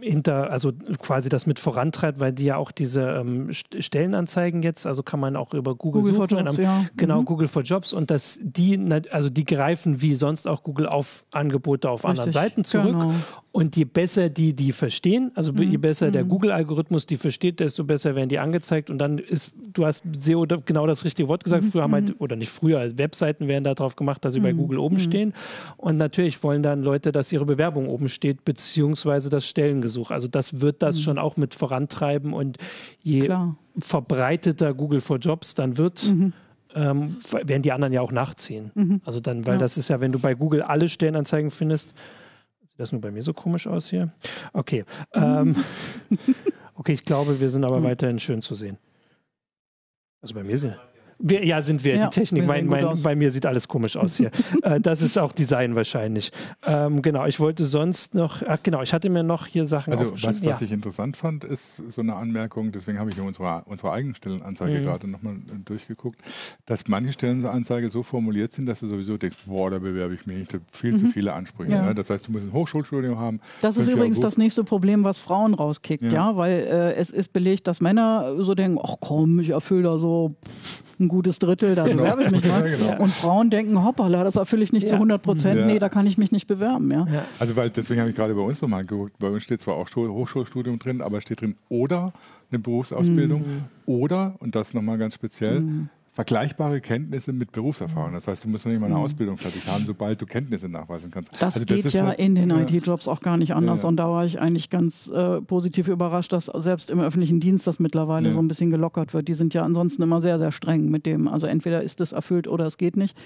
hinter, also quasi das mit vorantreibt, weil die ja auch diese ähm, Stellenanzeigen jetzt, also kann man auch über Google, Google suchen. For Jobs, ja. Genau, mhm. Google for Jobs und dass die, also die greifen wie sonst auch Google auf Angebote auf Richtig, anderen Seiten zurück. Genau. Und je besser die die verstehen, also mhm. je besser mhm. der Google-Algorithmus die versteht, desto besser werden die angezeigt. Und dann ist, du hast SEO genau das richtige Wort gesagt. Mhm. Früher haben halt, mhm. oder nicht früher, Webseiten werden darauf gemacht, dass sie bei mhm. Google oben stehen. Und natürlich wollen dann Leute, dass ihre Bewerbung oben steht, beziehungsweise das Stellengesuch. Also das wird das schon auch mit vorantreiben. Und je Klar. verbreiteter Google for Jobs dann wird, ähm, werden die anderen ja auch nachziehen. Mhm. Also dann, weil ja. das ist ja, wenn du bei Google alle Stellenanzeigen findest, sieht das nur bei mir so komisch aus hier? Okay. Ähm, okay, ich glaube, wir sind aber mhm. weiterhin schön zu sehen. Also bei mir sind. Wir, ja, sind wir. Ja, die Technik, mein, mein, bei mir sieht alles komisch aus hier. äh, das ist auch Design wahrscheinlich. Ähm, genau, ich wollte sonst noch, ach genau, ich hatte mir noch hier Sachen Also was, was ja. ich interessant fand, ist so eine Anmerkung, deswegen habe ich in unserer, unserer eigenen Stellenanzeige mhm. gerade nochmal äh, durchgeguckt, dass manche Stellenanzeige so formuliert sind, dass du sowieso denkst, boah, da bewerbe ich mich nicht, viel mhm. zu viele Ansprüche. Ja. Ne? Das heißt, du musst ein Hochschulstudium haben. Das ist übrigens das nächste Problem, was Frauen rauskickt, ja, ja? weil äh, es ist belegt, dass Männer so denken, ach komm, ich erfülle da so ein gutes Drittel, da genau. bewerbe ich mich mal. Ja, genau. Und Frauen denken, hoppala, das erfülle ich nicht ja. zu 100 Prozent, ja. nee, da kann ich mich nicht bewerben. Ja. Also weil deswegen habe ich gerade bei uns nochmal geguckt, bei uns steht zwar auch Hochschulstudium drin, aber steht drin oder eine Berufsausbildung mhm. oder, und das nochmal ganz speziell, mhm vergleichbare Kenntnisse mit Berufserfahrung. Das heißt, du musst noch nicht mal eine mhm. Ausbildung fertig haben, sobald du Kenntnisse nachweisen kannst. Das also geht das ja halt, in den ja. IT-Jobs auch gar nicht anders. Ja. Und da war ich eigentlich ganz äh, positiv überrascht, dass selbst im öffentlichen Dienst das mittlerweile ja. so ein bisschen gelockert wird. Die sind ja ansonsten immer sehr, sehr streng mit dem. Also entweder ist es erfüllt oder es geht nicht.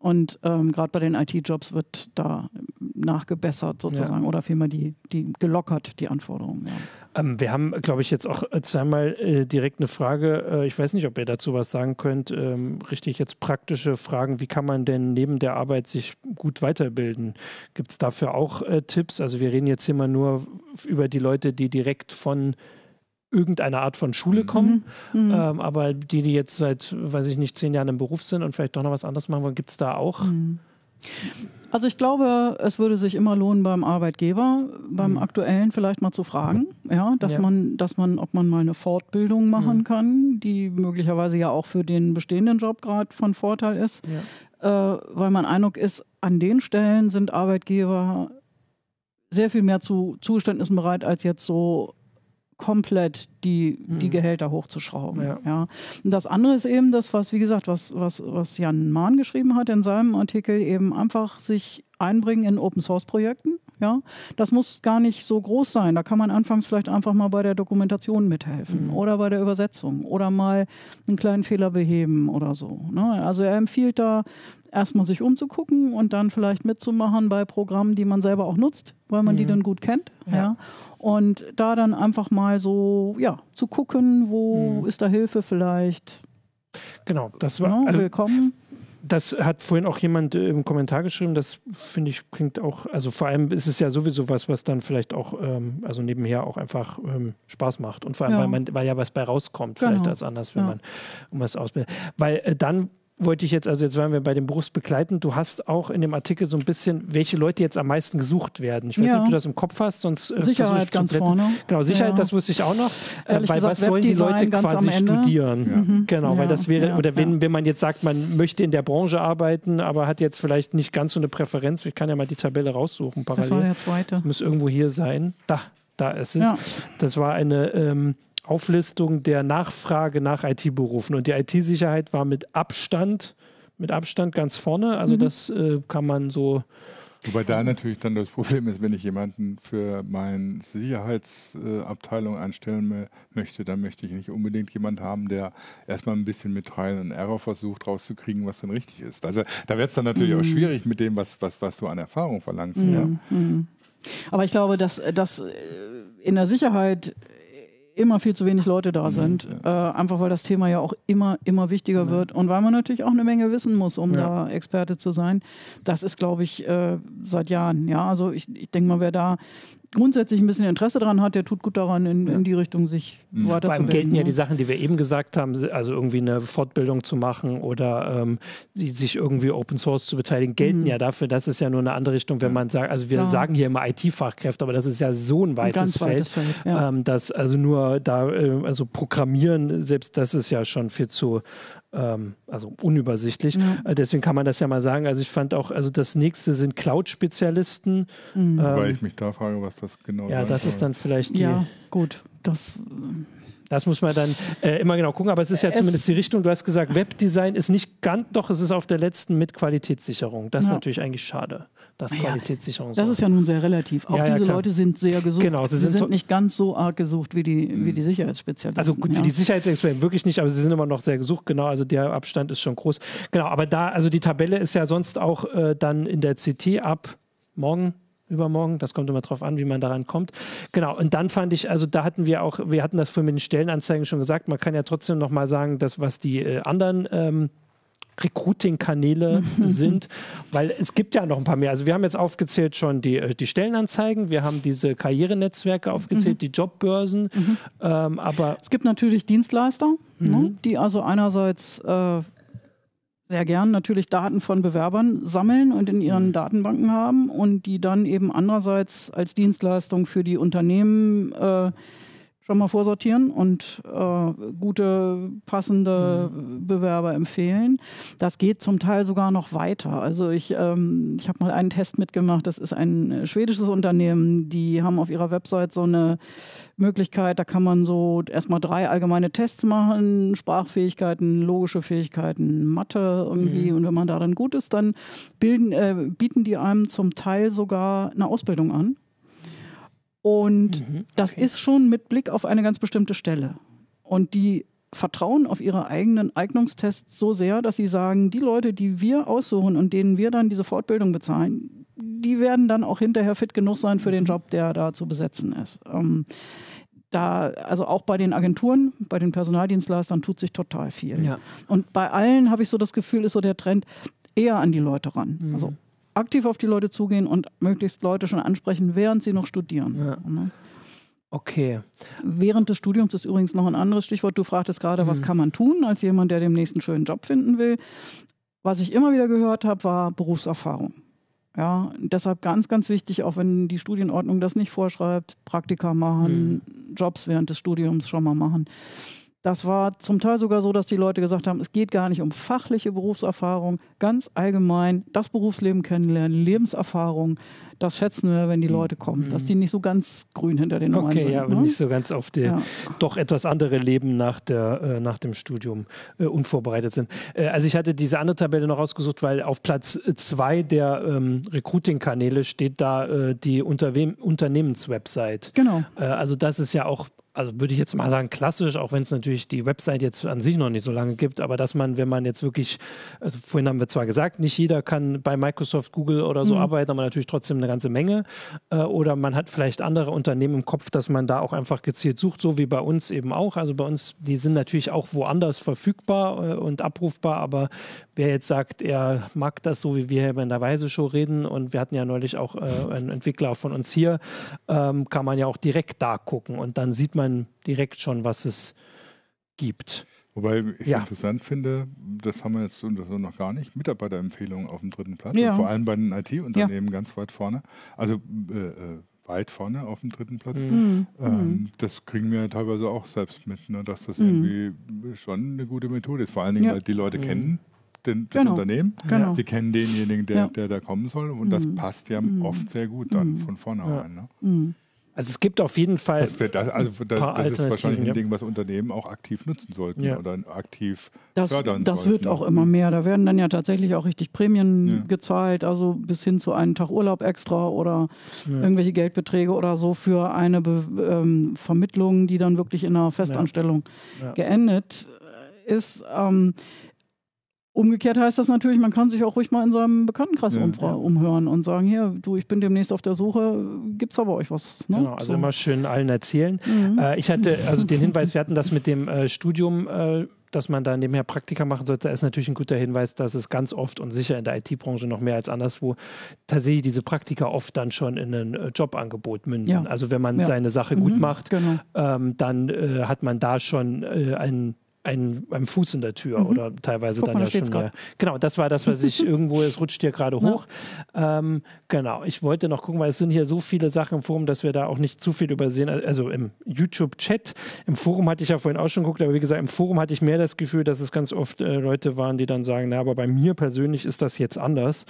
Und ähm, gerade bei den IT-Jobs wird da nachgebessert sozusagen oder vielmehr die, die gelockert, die Anforderungen. Ähm, wir haben, glaube ich, jetzt auch zweimal äh, direkt eine Frage. Äh, ich weiß nicht, ob ihr dazu was sagen könnt. Ähm, richtig jetzt praktische Fragen. Wie kann man denn neben der Arbeit sich gut weiterbilden? Gibt es dafür auch äh, Tipps? Also wir reden jetzt mal nur über die Leute, die direkt von irgendeiner Art von Schule kommen, mhm. mhm. ähm, aber die, die jetzt seit, weiß ich nicht, zehn Jahren im Beruf sind und vielleicht doch noch was anderes machen wollen, gibt es da auch? Mhm. Also ich glaube, es würde sich immer lohnen beim Arbeitgeber, beim mhm. aktuellen vielleicht mal zu fragen, ja, dass ja. man, dass man, ob man mal eine Fortbildung machen mhm. kann, die möglicherweise ja auch für den bestehenden Job gerade von Vorteil ist, ja. äh, weil mein Eindruck ist, an den Stellen sind Arbeitgeber sehr viel mehr zu Zugeständnissen bereit als jetzt so komplett die, die mhm. Gehälter hochzuschrauben. Ja. ja. Und das andere ist eben das, was, wie gesagt, was, was, was Jan Mahn geschrieben hat in seinem Artikel, eben einfach sich einbringen in Open Source Projekten. Ja, das muss gar nicht so groß sein. Da kann man anfangs vielleicht einfach mal bei der Dokumentation mithelfen mhm. oder bei der Übersetzung oder mal einen kleinen Fehler beheben oder so. Ne? Also er empfiehlt da erstmal sich umzugucken und dann vielleicht mitzumachen bei Programmen, die man selber auch nutzt, weil man mhm. die dann gut kennt. Ja. ja. Und da dann einfach mal so, ja, zu gucken, wo mhm. ist da Hilfe vielleicht. Genau, das war. Ja, also, willkommen. Das hat vorhin auch jemand äh, im Kommentar geschrieben, das finde ich klingt auch, also vor allem ist es ja sowieso was, was dann vielleicht auch, ähm, also nebenher auch einfach ähm, Spaß macht. Und vor allem, ja. weil man, weil ja was bei rauskommt, genau. vielleicht als anders, wenn man um was ausbildet. Weil äh, dann wollte ich jetzt, also jetzt waren wir bei dem Berufsbegleiten, du hast auch in dem Artikel so ein bisschen, welche Leute jetzt am meisten gesucht werden. Ich weiß ja. nicht, ob du das im Kopf hast, sonst äh, Sicherheit ganz vorne. Genau, Sicherheit, ja. das wusste ich auch noch. Äh, weil gesagt, was sollen die Leute quasi studieren? Ja. Mhm. Genau, weil das wäre, oder wenn, wenn man jetzt sagt, man möchte in der Branche arbeiten, aber hat jetzt vielleicht nicht ganz so eine Präferenz, ich kann ja mal die Tabelle raussuchen parallel. Das war der zweite. Das muss irgendwo hier sein. Da, da ist es. Das war eine ähm, Auflistung der Nachfrage nach IT-Berufen. Und die IT-Sicherheit war mit Abstand, mit Abstand ganz vorne. Also mhm. das äh, kann man so. Wobei da natürlich dann das Problem ist, wenn ich jemanden für meine Sicherheitsabteilung anstellen möchte, dann möchte ich nicht unbedingt jemanden haben, der erstmal ein bisschen mit Trial and Error versucht rauszukriegen, was dann richtig ist. Also da wird es dann natürlich mhm. auch schwierig mit dem, was, was, was du an Erfahrung verlangst. Mhm. Ja. Mhm. Aber ich glaube, dass, dass in der Sicherheit immer viel zu wenig Leute da mhm, sind. Ja. Äh, einfach weil das Thema ja auch immer, immer wichtiger ja. wird und weil man natürlich auch eine Menge wissen muss, um ja. da Experte zu sein. Das ist, glaube ich, äh, seit Jahren. Ja, also ich, ich denke mal, wer da grundsätzlich ein bisschen Interesse daran hat, der tut gut daran, in, in die Richtung sich mhm. weiterzubilden. Vor allem gelten ja die Sachen, die wir eben gesagt haben, also irgendwie eine Fortbildung zu machen oder ähm, sich irgendwie Open Source zu beteiligen, gelten mhm. ja dafür. Das ist ja nur eine andere Richtung, wenn man sagt, also wir ja. sagen hier immer IT-Fachkräfte, aber das ist ja so ein weites ein Feld, Feld ja. ähm, dass also nur da, äh, also Programmieren, selbst das ist ja schon viel zu ähm, also unübersichtlich. Äh, deswegen kann man das ja mal sagen. Also ich fand auch, also das nächste sind Cloud-Spezialisten. Mhm. Ähm, Weil ich mich da frage, was das genau ist. Ja, das ist dann vielleicht die. Ja, gut. Das. Das muss man dann äh, immer genau gucken, aber es ist ja es zumindest die Richtung. Du hast gesagt, Webdesign ist nicht ganz, doch, es ist auf der letzten mit Qualitätssicherung. Das ja. ist natürlich eigentlich schade dass naja, Qualitätssicherung Das ist ja nun sehr relativ. Auch ja, ja, diese klar. Leute sind sehr gesucht. Genau, sie sind, sie sind nicht ganz so arg gesucht wie die, wie die Sicherheitsspezialisten. Also gut, ja. wie die Sicherheitsexperten wirklich nicht, aber sie sind immer noch sehr gesucht. Genau, also der Abstand ist schon groß. Genau, aber da, also die Tabelle ist ja sonst auch äh, dann in der CT ab morgen übermorgen. Das kommt immer drauf an, wie man daran kommt. Genau. Und dann fand ich, also da hatten wir auch, wir hatten das vorhin mit den Stellenanzeigen schon gesagt. Man kann ja trotzdem noch mal sagen, dass was die äh, anderen ähm, Recruiting-Kanäle sind, weil es gibt ja noch ein paar mehr. Also wir haben jetzt aufgezählt schon die, äh, die Stellenanzeigen, wir haben diese Karrierenetzwerke aufgezählt, mhm. die Jobbörsen, mhm. ähm, aber es gibt natürlich Dienstleister, ne, mhm. die also einerseits äh, sehr gern natürlich Daten von Bewerbern sammeln und in ihren mhm. Datenbanken haben und die dann eben andererseits als Dienstleistung für die Unternehmen äh, schon mal vorsortieren und äh, gute, passende mhm. Bewerber empfehlen. Das geht zum Teil sogar noch weiter. Also ich, ähm, ich habe mal einen Test mitgemacht. Das ist ein schwedisches Unternehmen. Die haben auf ihrer Website so eine Möglichkeit, da kann man so erstmal drei allgemeine Tests machen, Sprachfähigkeiten, logische Fähigkeiten, Mathe irgendwie. Mhm. Und wenn man da dann gut ist, dann bilden, äh, bieten die einem zum Teil sogar eine Ausbildung an. Und mhm, okay. das ist schon mit Blick auf eine ganz bestimmte Stelle. Und die vertrauen auf ihre eigenen Eignungstests so sehr, dass sie sagen, die Leute, die wir aussuchen und denen wir dann diese Fortbildung bezahlen, die werden dann auch hinterher fit genug sein für den mhm. Job, der da zu besetzen ist. Ähm, da, also auch bei den Agenturen, bei den Personaldienstleistern tut sich total viel. Ja. Und bei allen habe ich so das Gefühl, ist so der Trend eher an die Leute ran. Mhm. Also aktiv auf die Leute zugehen und möglichst Leute schon ansprechen, während sie noch studieren. Ja. Ne? Okay. Während des Studiums ist übrigens noch ein anderes Stichwort. Du fragtest gerade, mhm. was kann man tun als jemand, der dem nächsten schönen Job finden will. Was ich immer wieder gehört habe, war Berufserfahrung. Ja, deshalb ganz, ganz wichtig, auch wenn die Studienordnung das nicht vorschreibt, Praktika machen, mhm. Jobs während des Studiums schon mal machen. Das war zum Teil sogar so, dass die Leute gesagt haben, es geht gar nicht um fachliche Berufserfahrung, ganz allgemein das Berufsleben kennenlernen, Lebenserfahrung. Das schätzen wir, wenn die mhm. Leute kommen, mhm. dass die nicht so ganz grün hinter den Ohren okay, sind. ja, ne? nicht so ganz auf die ja. doch etwas andere Leben nach, der, äh, nach dem Studium äh, unvorbereitet sind. Äh, also ich hatte diese andere Tabelle noch rausgesucht, weil auf Platz zwei der ähm, Recruiting-Kanäle steht da äh, die Unterwe Unternehmenswebsite. Genau. Äh, also das ist ja auch also würde ich jetzt mal sagen, klassisch, auch wenn es natürlich die Website jetzt an sich noch nicht so lange gibt, aber dass man, wenn man jetzt wirklich, also vorhin haben wir zwar gesagt, nicht jeder kann bei Microsoft, Google oder so mhm. arbeiten, aber natürlich trotzdem eine ganze Menge. Äh, oder man hat vielleicht andere Unternehmen im Kopf, dass man da auch einfach gezielt sucht, so wie bei uns eben auch. Also bei uns, die sind natürlich auch woanders verfügbar äh, und abrufbar, aber wer jetzt sagt, er mag das so, wie wir hier in der Weise-Show reden und wir hatten ja neulich auch äh, einen Entwickler von uns hier, ähm, kann man ja auch direkt da gucken und dann sieht man direkt schon, was es gibt. Wobei ich ja. interessant finde, das haben wir jetzt so noch gar nicht, Mitarbeiterempfehlungen auf dem dritten Platz, ja. vor allem bei den IT-Unternehmen ja. ganz weit vorne. Also äh, äh, weit vorne auf dem dritten Platz. Mhm. Ähm, mhm. das kriegen wir teilweise auch selbst mit, ne, dass das mhm. irgendwie schon eine gute Methode ist. Vor allen Dingen, weil die Leute mhm. kennen den, das genau. Unternehmen. Genau. Sie kennen denjenigen, der, der da kommen soll. Und das mhm. passt ja mhm. oft sehr gut dann von vornherein. Ne? Also es gibt auf jeden Fall. Das, das, also das, das ist wahrscheinlich ein ja. Ding, was Unternehmen auch aktiv nutzen sollten ja. oder aktiv das, fördern Das sollten. wird auch immer mehr. Da werden dann ja tatsächlich auch richtig Prämien ja. gezahlt, also bis hin zu einem Tag Urlaub extra oder irgendwelche Geldbeträge oder so für eine Be ähm, Vermittlung, die dann wirklich in einer Festanstellung geendet ist. Ähm, Umgekehrt heißt das natürlich, man kann sich auch ruhig mal in seinem Bekanntenkreis ja, ja. umhören und sagen, hier, du, ich bin demnächst auf der Suche, gibt es aber euch was? Ne? Genau, also so. immer schön allen erzählen. Mhm. Äh, ich hatte also den Hinweis, wir hatten das mit dem äh, Studium, äh, dass man da nebenher Praktika machen sollte, ist natürlich ein guter Hinweis, dass es ganz oft und sicher in der IT-Branche noch mehr als anderswo tatsächlich diese Praktika oft dann schon in ein äh, Jobangebot münden. Ja. Also wenn man seine Sache mhm, gut macht, genau. ähm, dann äh, hat man da schon äh, einen ein, ein Fuß in der Tür mhm. oder teilweise Guck dann mal, ja schon mehr. Genau, das war das, was ich irgendwo, es rutscht hier gerade hoch. Ähm, genau, ich wollte noch gucken, weil es sind hier so viele Sachen im Forum, dass wir da auch nicht zu viel übersehen. Also im YouTube-Chat, im Forum hatte ich ja vorhin auch schon geguckt, aber wie gesagt, im Forum hatte ich mehr das Gefühl, dass es ganz oft äh, Leute waren, die dann sagen, na, aber bei mir persönlich ist das jetzt anders.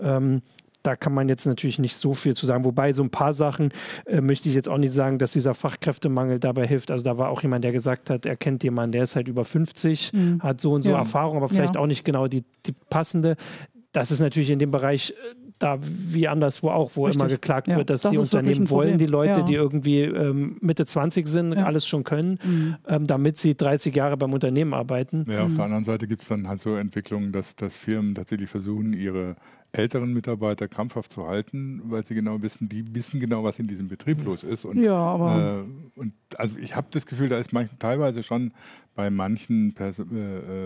Ähm, da kann man jetzt natürlich nicht so viel zu sagen. Wobei so ein paar Sachen äh, möchte ich jetzt auch nicht sagen, dass dieser Fachkräftemangel dabei hilft. Also da war auch jemand, der gesagt hat, er kennt jemanden, der ist halt über 50, mhm. hat so und so ja. Erfahrung, aber vielleicht ja. auch nicht genau die, die passende. Das ist natürlich in dem Bereich äh, da wie anderswo auch, wo Richtig. immer geklagt ja, wird, dass das die Unternehmen wollen, die Leute, ja. die irgendwie ähm, Mitte 20 sind, ja. alles schon können, mhm. ähm, damit sie 30 Jahre beim Unternehmen arbeiten. Ja, auf mhm. der anderen Seite gibt es dann halt so Entwicklungen, dass, dass Firmen tatsächlich versuchen, ihre älteren Mitarbeiter krampfhaft zu halten, weil sie genau wissen, die wissen genau, was in diesem Betrieb los ist. Und, ja, aber äh, und also ich habe das Gefühl, da ist manch, teilweise schon bei manchen Pers äh,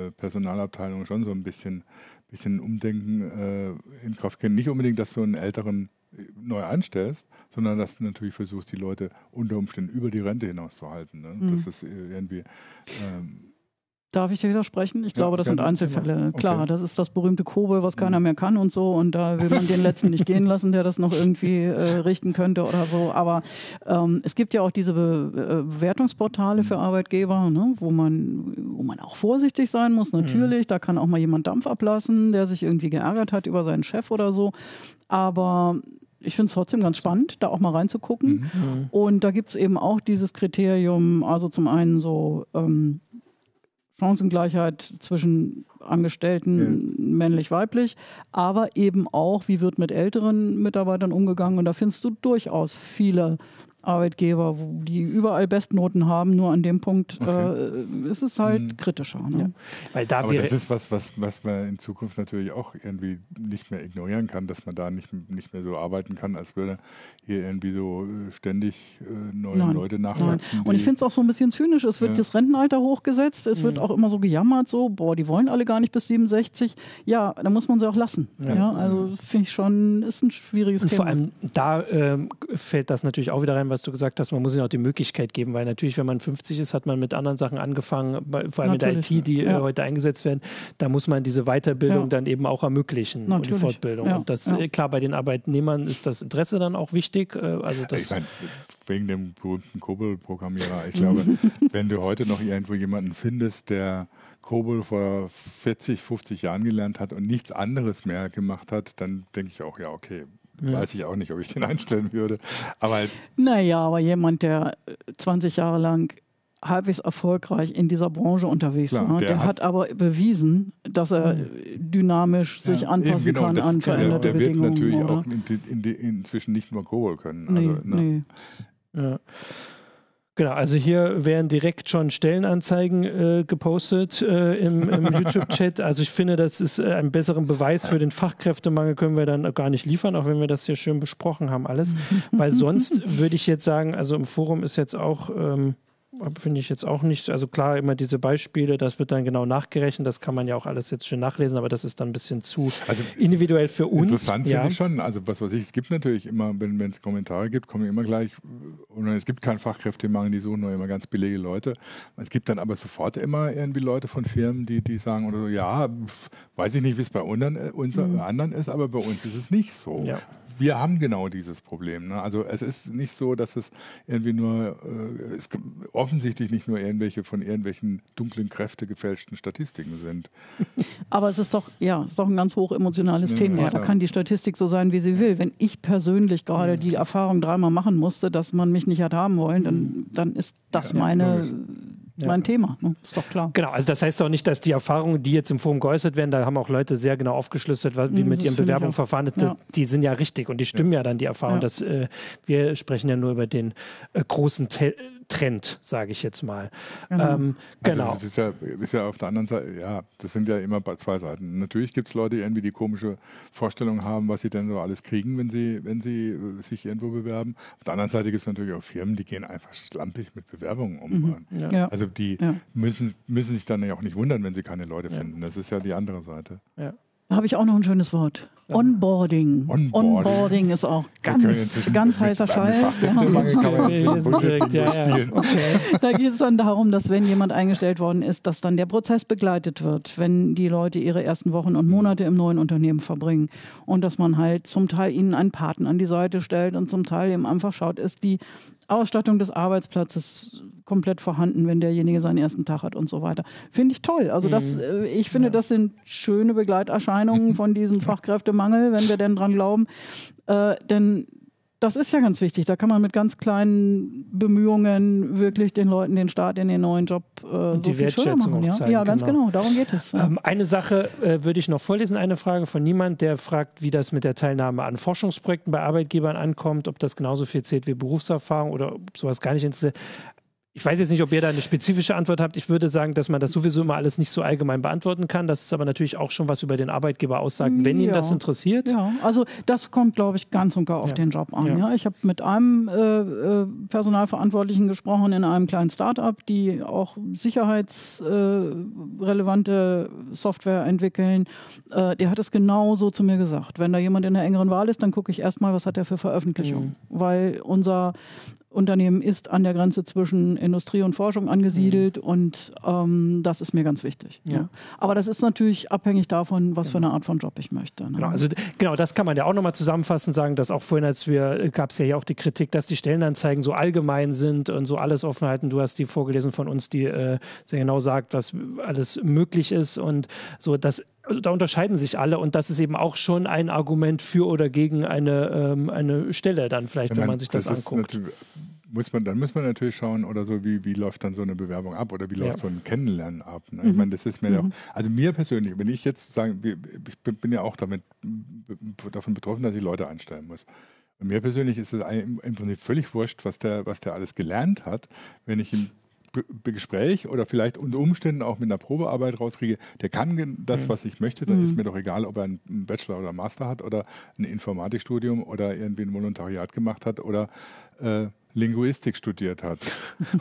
äh Personalabteilungen schon so ein bisschen, bisschen Umdenken äh, in Kraft gehen. Nicht unbedingt, dass du einen älteren äh, neu anstellst, sondern dass du natürlich versuchst, die Leute unter Umständen über die Rente hinaus zu halten. Ne? Mhm. Das ist irgendwie ähm, Darf ich dir widersprechen? Ich glaube, das sind Einzelfälle. Okay. Klar, das ist das berühmte Kobe, was keiner mhm. mehr kann und so. Und da will man den Letzten nicht gehen lassen, der das noch irgendwie äh, richten könnte oder so. Aber ähm, es gibt ja auch diese Be äh, Bewertungsportale für mhm. Arbeitgeber, ne, wo, man, wo man auch vorsichtig sein muss, natürlich. Mhm. Da kann auch mal jemand Dampf ablassen, der sich irgendwie geärgert hat über seinen Chef oder so. Aber ich finde es trotzdem ganz spannend, da auch mal reinzugucken. Mhm. Und da gibt es eben auch dieses Kriterium, also zum einen so ähm, Chancengleichheit zwischen Angestellten, ja. männlich-weiblich, aber eben auch, wie wird mit älteren Mitarbeitern umgegangen. Und da findest du durchaus viele Arbeitgeber, wo die überall Bestnoten haben, nur an dem Punkt okay. äh, ist es halt mhm. kritischer. Ne? Ja. Weil da Aber das ist was, was, was man in Zukunft natürlich auch irgendwie nicht mehr ignorieren kann, dass man da nicht, nicht mehr so arbeiten kann, als würde hier irgendwie so äh, ständig äh, neue Nein. Leute nachwachsen. Und ich finde es auch so ein bisschen zynisch. Es wird ja. das Rentenalter hochgesetzt, es mhm. wird auch immer so gejammert, so, boah, die wollen alle gar nicht bis 67. Ja, da muss man sie auch lassen. Ja, ja also finde ich schon, ist ein schwieriges Und Thema. Vor allem da äh, fällt das natürlich auch wieder rein allem, was du gesagt hast, man muss ihnen auch die Möglichkeit geben, weil natürlich, wenn man 50 ist, hat man mit anderen Sachen angefangen, vor allem natürlich. mit der IT, die äh, ja. heute eingesetzt werden, da muss man diese Weiterbildung ja. dann eben auch ermöglichen natürlich. und die Fortbildung. Ja. Und das, äh, klar, bei den Arbeitnehmern ist das Interesse dann auch wichtig. Äh, also das ich mein, wegen dem berühmten Kobel-Programmierer, ich glaube, wenn du heute noch irgendwo jemanden findest, der Kobol vor 40, 50 Jahren gelernt hat und nichts anderes mehr gemacht hat, dann denke ich auch, ja, okay, ja. weiß ich auch nicht, ob ich den einstellen würde. Aber halt naja, aber jemand, der 20 Jahre lang halbwegs erfolgreich in dieser Branche unterwegs Klar, war. Der, der hat, hat, aber bewiesen, dass er dynamisch sich ja, anpassen genau, kann an veränderte der, der Bedingungen. Der wird natürlich oder? auch in, in, inzwischen nicht nur Kohl können. Nee, also, ne. nee. Ja. Genau, also hier werden direkt schon Stellenanzeigen äh, gepostet äh, im, im YouTube-Chat. Also ich finde, das ist äh, einen besseren Beweis für den Fachkräftemangel können wir dann gar nicht liefern, auch wenn wir das hier schön besprochen haben alles. Weil sonst würde ich jetzt sagen, also im Forum ist jetzt auch ähm, finde ich jetzt auch nicht. Also klar, immer diese Beispiele, das wird dann genau nachgerechnet, das kann man ja auch alles jetzt schön nachlesen, aber das ist dann ein bisschen zu also individuell für uns. Interessant ja. finde ich schon. Also was weiß ich, es gibt natürlich immer, wenn es Kommentare gibt, kommen immer gleich, und es gibt keinen Fachkräftemangel, die suchen nur immer ganz billige Leute. Es gibt dann aber sofort immer irgendwie Leute von Firmen, die, die sagen oder so, ja, weiß ich nicht, wie es bei unseren, äh, unseren mhm. anderen ist, aber bei uns ist es nicht so. Ja wir haben genau dieses Problem. Ne? Also es ist nicht so, dass es irgendwie nur, äh, es offensichtlich nicht nur irgendwelche von irgendwelchen dunklen Kräfte gefälschten Statistiken sind. Aber es ist doch, ja, es ist doch ein ganz hoch emotionales ja, Thema. Ja, da kann die Statistik so sein, wie sie will. Wenn ich persönlich gerade die Erfahrung dreimal machen musste, dass man mich nicht hat haben wollen, dann, dann ist das ja, meine ja. mein Thema. Ne? Ist doch klar. Genau, also das heißt auch nicht, dass die Erfahrungen, die jetzt im Forum geäußert werden, da haben auch Leute sehr genau aufgeschlüsselt, wie mhm, mit ihren Bewerbungen verfahren ja. die sind ja richtig und die stimmen ja, ja dann die Erfahrungen. Ja. äh, wir sprechen ja nur über den äh, großen Te Trend, sage ich jetzt mal. Genau. Ähm, genau. Also das ist ja, ist ja auf der anderen Seite, ja, das sind ja immer zwei Seiten. Natürlich gibt es Leute, die irgendwie die komische Vorstellung haben, was sie denn so alles kriegen, wenn sie, wenn sie äh, sich irgendwo bewerben. Auf der anderen Seite gibt es natürlich auch Firmen, die gehen einfach schlampig mit Bewerbungen um. Mhm. Ja. Also die ja. müssen, müssen sich dann ja auch nicht wundern, wenn sie keine Leute finden. Das ist ja die andere Seite. Ja. Da habe ich auch noch ein schönes Wort. Onboarding. Onboarding. Onboarding ist auch ganz, ganz heißer Schall. Da geht es dann darum, dass wenn jemand eingestellt worden ist, dass dann der Prozess begleitet wird, wenn die Leute ihre ersten Wochen und Monate im neuen Unternehmen verbringen und dass man halt zum Teil ihnen einen Paten an die Seite stellt und zum Teil eben einfach schaut, ist die Ausstattung des Arbeitsplatzes komplett vorhanden, wenn derjenige seinen ersten Tag hat und so weiter. Finde ich toll. Also das, mhm. äh, ich finde, ja. das sind schöne Begleiterscheinungen von diesem Fachkräftemangel, wenn wir denn dran glauben. Äh, denn das ist ja ganz wichtig. Da kann man mit ganz kleinen Bemühungen wirklich den Leuten den Start in den neuen Job äh, so die viel schöner machen. Ja? Zeigen, ja, ganz genau. genau. Darum geht es. Ja. Ähm, eine Sache äh, würde ich noch vorlesen. Eine Frage von niemand, der fragt, wie das mit der Teilnahme an Forschungsprojekten bei Arbeitgebern ankommt, ob das genauso viel zählt wie Berufserfahrung oder sowas gar nicht interessiert. Ich weiß jetzt nicht, ob ihr da eine spezifische Antwort habt. Ich würde sagen, dass man das sowieso immer alles nicht so allgemein beantworten kann. Das ist aber natürlich auch schon was über den Arbeitgeber aussagt, wenn ja. ihn das interessiert. Ja, also das kommt, glaube ich, ganz und gar auf ja. den Job an. Ja. ja. Ich habe mit einem äh, äh, Personalverantwortlichen gesprochen in einem kleinen Start-up, die auch sicherheitsrelevante äh, Software entwickeln. Äh, der hat es genauso zu mir gesagt. Wenn da jemand in der engeren Wahl ist, dann gucke ich erstmal, was hat er für Veröffentlichungen. Mhm. Weil unser Unternehmen ist an der Grenze zwischen Industrie und Forschung angesiedelt mhm. und ähm, das ist mir ganz wichtig. Ja. ja. Aber das ist natürlich abhängig davon, was für eine Art von Job ich möchte. Ne? Genau, also, genau, das kann man ja auch nochmal zusammenfassend sagen, dass auch vorhin, als wir, äh, gab es ja hier auch die Kritik, dass die Stellenanzeigen so allgemein sind und so alles offen halten. Du hast die vorgelesen von uns, die äh, sehr genau sagt, was alles möglich ist und so, das da unterscheiden sich alle und das ist eben auch schon ein Argument für oder gegen eine, ähm, eine Stelle dann vielleicht, wenn man sich das, das anguckt. Muss man, dann muss man natürlich schauen, oder so, wie, wie läuft dann so eine Bewerbung ab oder wie läuft ja. so ein Kennenlernen ab. Ne? Mhm. Ich meine, das ist mir mhm. auch, also mir persönlich, wenn ich jetzt sagen, ich bin ja auch damit, davon betroffen, dass ich Leute einstellen muss. Und mir persönlich ist es im Prinzip völlig wurscht, was der, was der alles gelernt hat, wenn ich ihm Gespräch oder vielleicht unter Umständen auch mit einer Probearbeit rauskriege, der kann das, mhm. was ich möchte, dann mhm. ist mir doch egal, ob er einen Bachelor oder Master hat oder ein Informatikstudium oder irgendwie ein Volontariat gemacht hat oder äh, Linguistik studiert hat.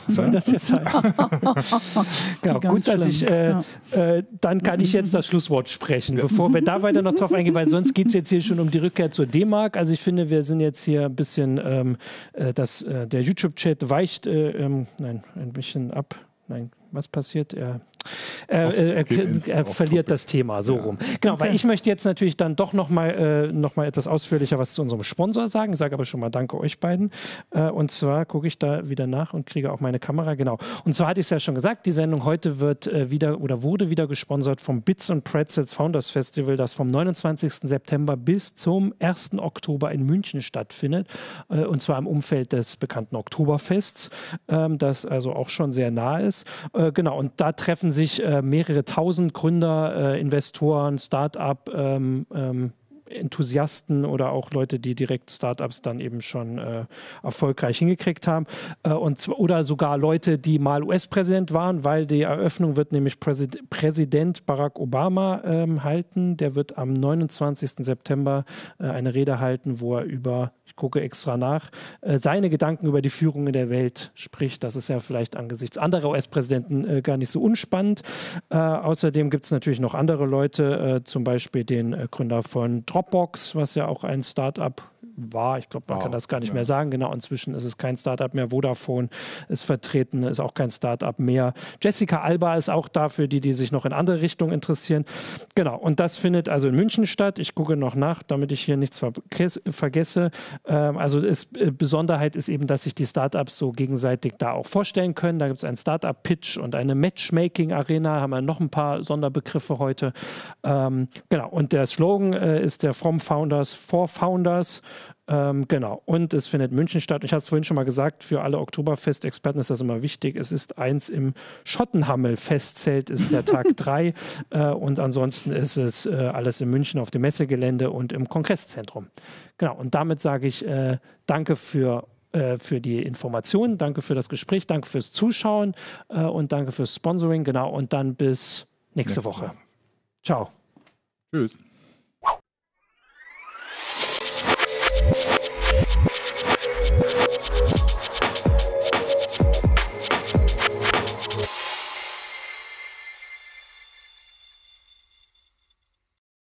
Soll das jetzt heißen? genau, gut, dass ich, äh, ja. äh, dann kann ich jetzt das Schlusswort sprechen, bevor wir da weiter noch drauf eingehen, weil sonst geht es jetzt hier schon um die Rückkehr zur D-Mark. Also ich finde, wir sind jetzt hier ein bisschen, ähm, äh, das, äh, der YouTube-Chat weicht, äh, ähm, nein, ein bisschen ab. Nein, was passiert? Er er, er, er verliert das Thema so ja. rum. Genau, okay. weil ich möchte jetzt natürlich dann doch nochmal äh, noch mal etwas ausführlicher was zu unserem Sponsor sagen, sage aber schon mal Danke euch beiden. Äh, und zwar gucke ich da wieder nach und kriege auch meine Kamera, genau. Und zwar hatte ich es ja schon gesagt, die Sendung heute wird äh, wieder oder wurde wieder gesponsert vom Bits and Pretzels Founders Festival, das vom 29. September bis zum 1. Oktober in München stattfindet. Äh, und zwar im Umfeld des bekannten Oktoberfests, ähm, das also auch schon sehr nah ist. Äh, genau, und da treffen sich äh, mehrere tausend Gründer, äh, Investoren, Start-up, ähm, ähm, Enthusiasten oder auch Leute, die direkt Startups dann eben schon äh, erfolgreich hingekriegt haben. Äh, und, oder sogar Leute, die mal US-Präsident waren, weil die Eröffnung wird nämlich Präsid Präsident Barack Obama ähm, halten. Der wird am 29. September äh, eine Rede halten, wo er über gucke extra nach, äh, seine Gedanken über die Führung in der Welt spricht. Das ist ja vielleicht angesichts anderer US-Präsidenten äh, gar nicht so unspannend. Äh, außerdem gibt es natürlich noch andere Leute, zum Beispiel den Gründer von Dropbox, was ja auch ein Start-up war. Ich glaube, man wow. kann das gar nicht ja. mehr sagen. Genau, inzwischen ist es kein Startup mehr. Vodafone ist vertreten, ist auch kein Startup mehr. Jessica Alba ist auch da für die, die sich noch in andere Richtungen interessieren. Genau, und das findet also in München statt. Ich gucke noch nach, damit ich hier nichts vergesse. Ähm, also ist, äh, Besonderheit ist eben, dass sich die Startups so gegenseitig da auch vorstellen können. Da gibt es einen Startup-Pitch und eine Matchmaking-Arena. Haben wir noch ein paar Sonderbegriffe heute. Ähm, genau, und der Slogan äh, ist der From Founders for Founders. Ähm, genau. Und es findet München statt. Ich habe es vorhin schon mal gesagt, für alle Oktoberfest-Experten ist das immer wichtig. Es ist eins im Schottenhammel-Festzelt, ist der Tag drei. Äh, und ansonsten ist es äh, alles in München auf dem Messegelände und im Kongresszentrum. Genau. Und damit sage ich äh, Danke für äh, für die Informationen, danke für das Gespräch, danke fürs Zuschauen äh, und danke fürs Sponsoring. Genau. Und dann bis nächste, nächste Woche. Woche. Ciao. Tschüss.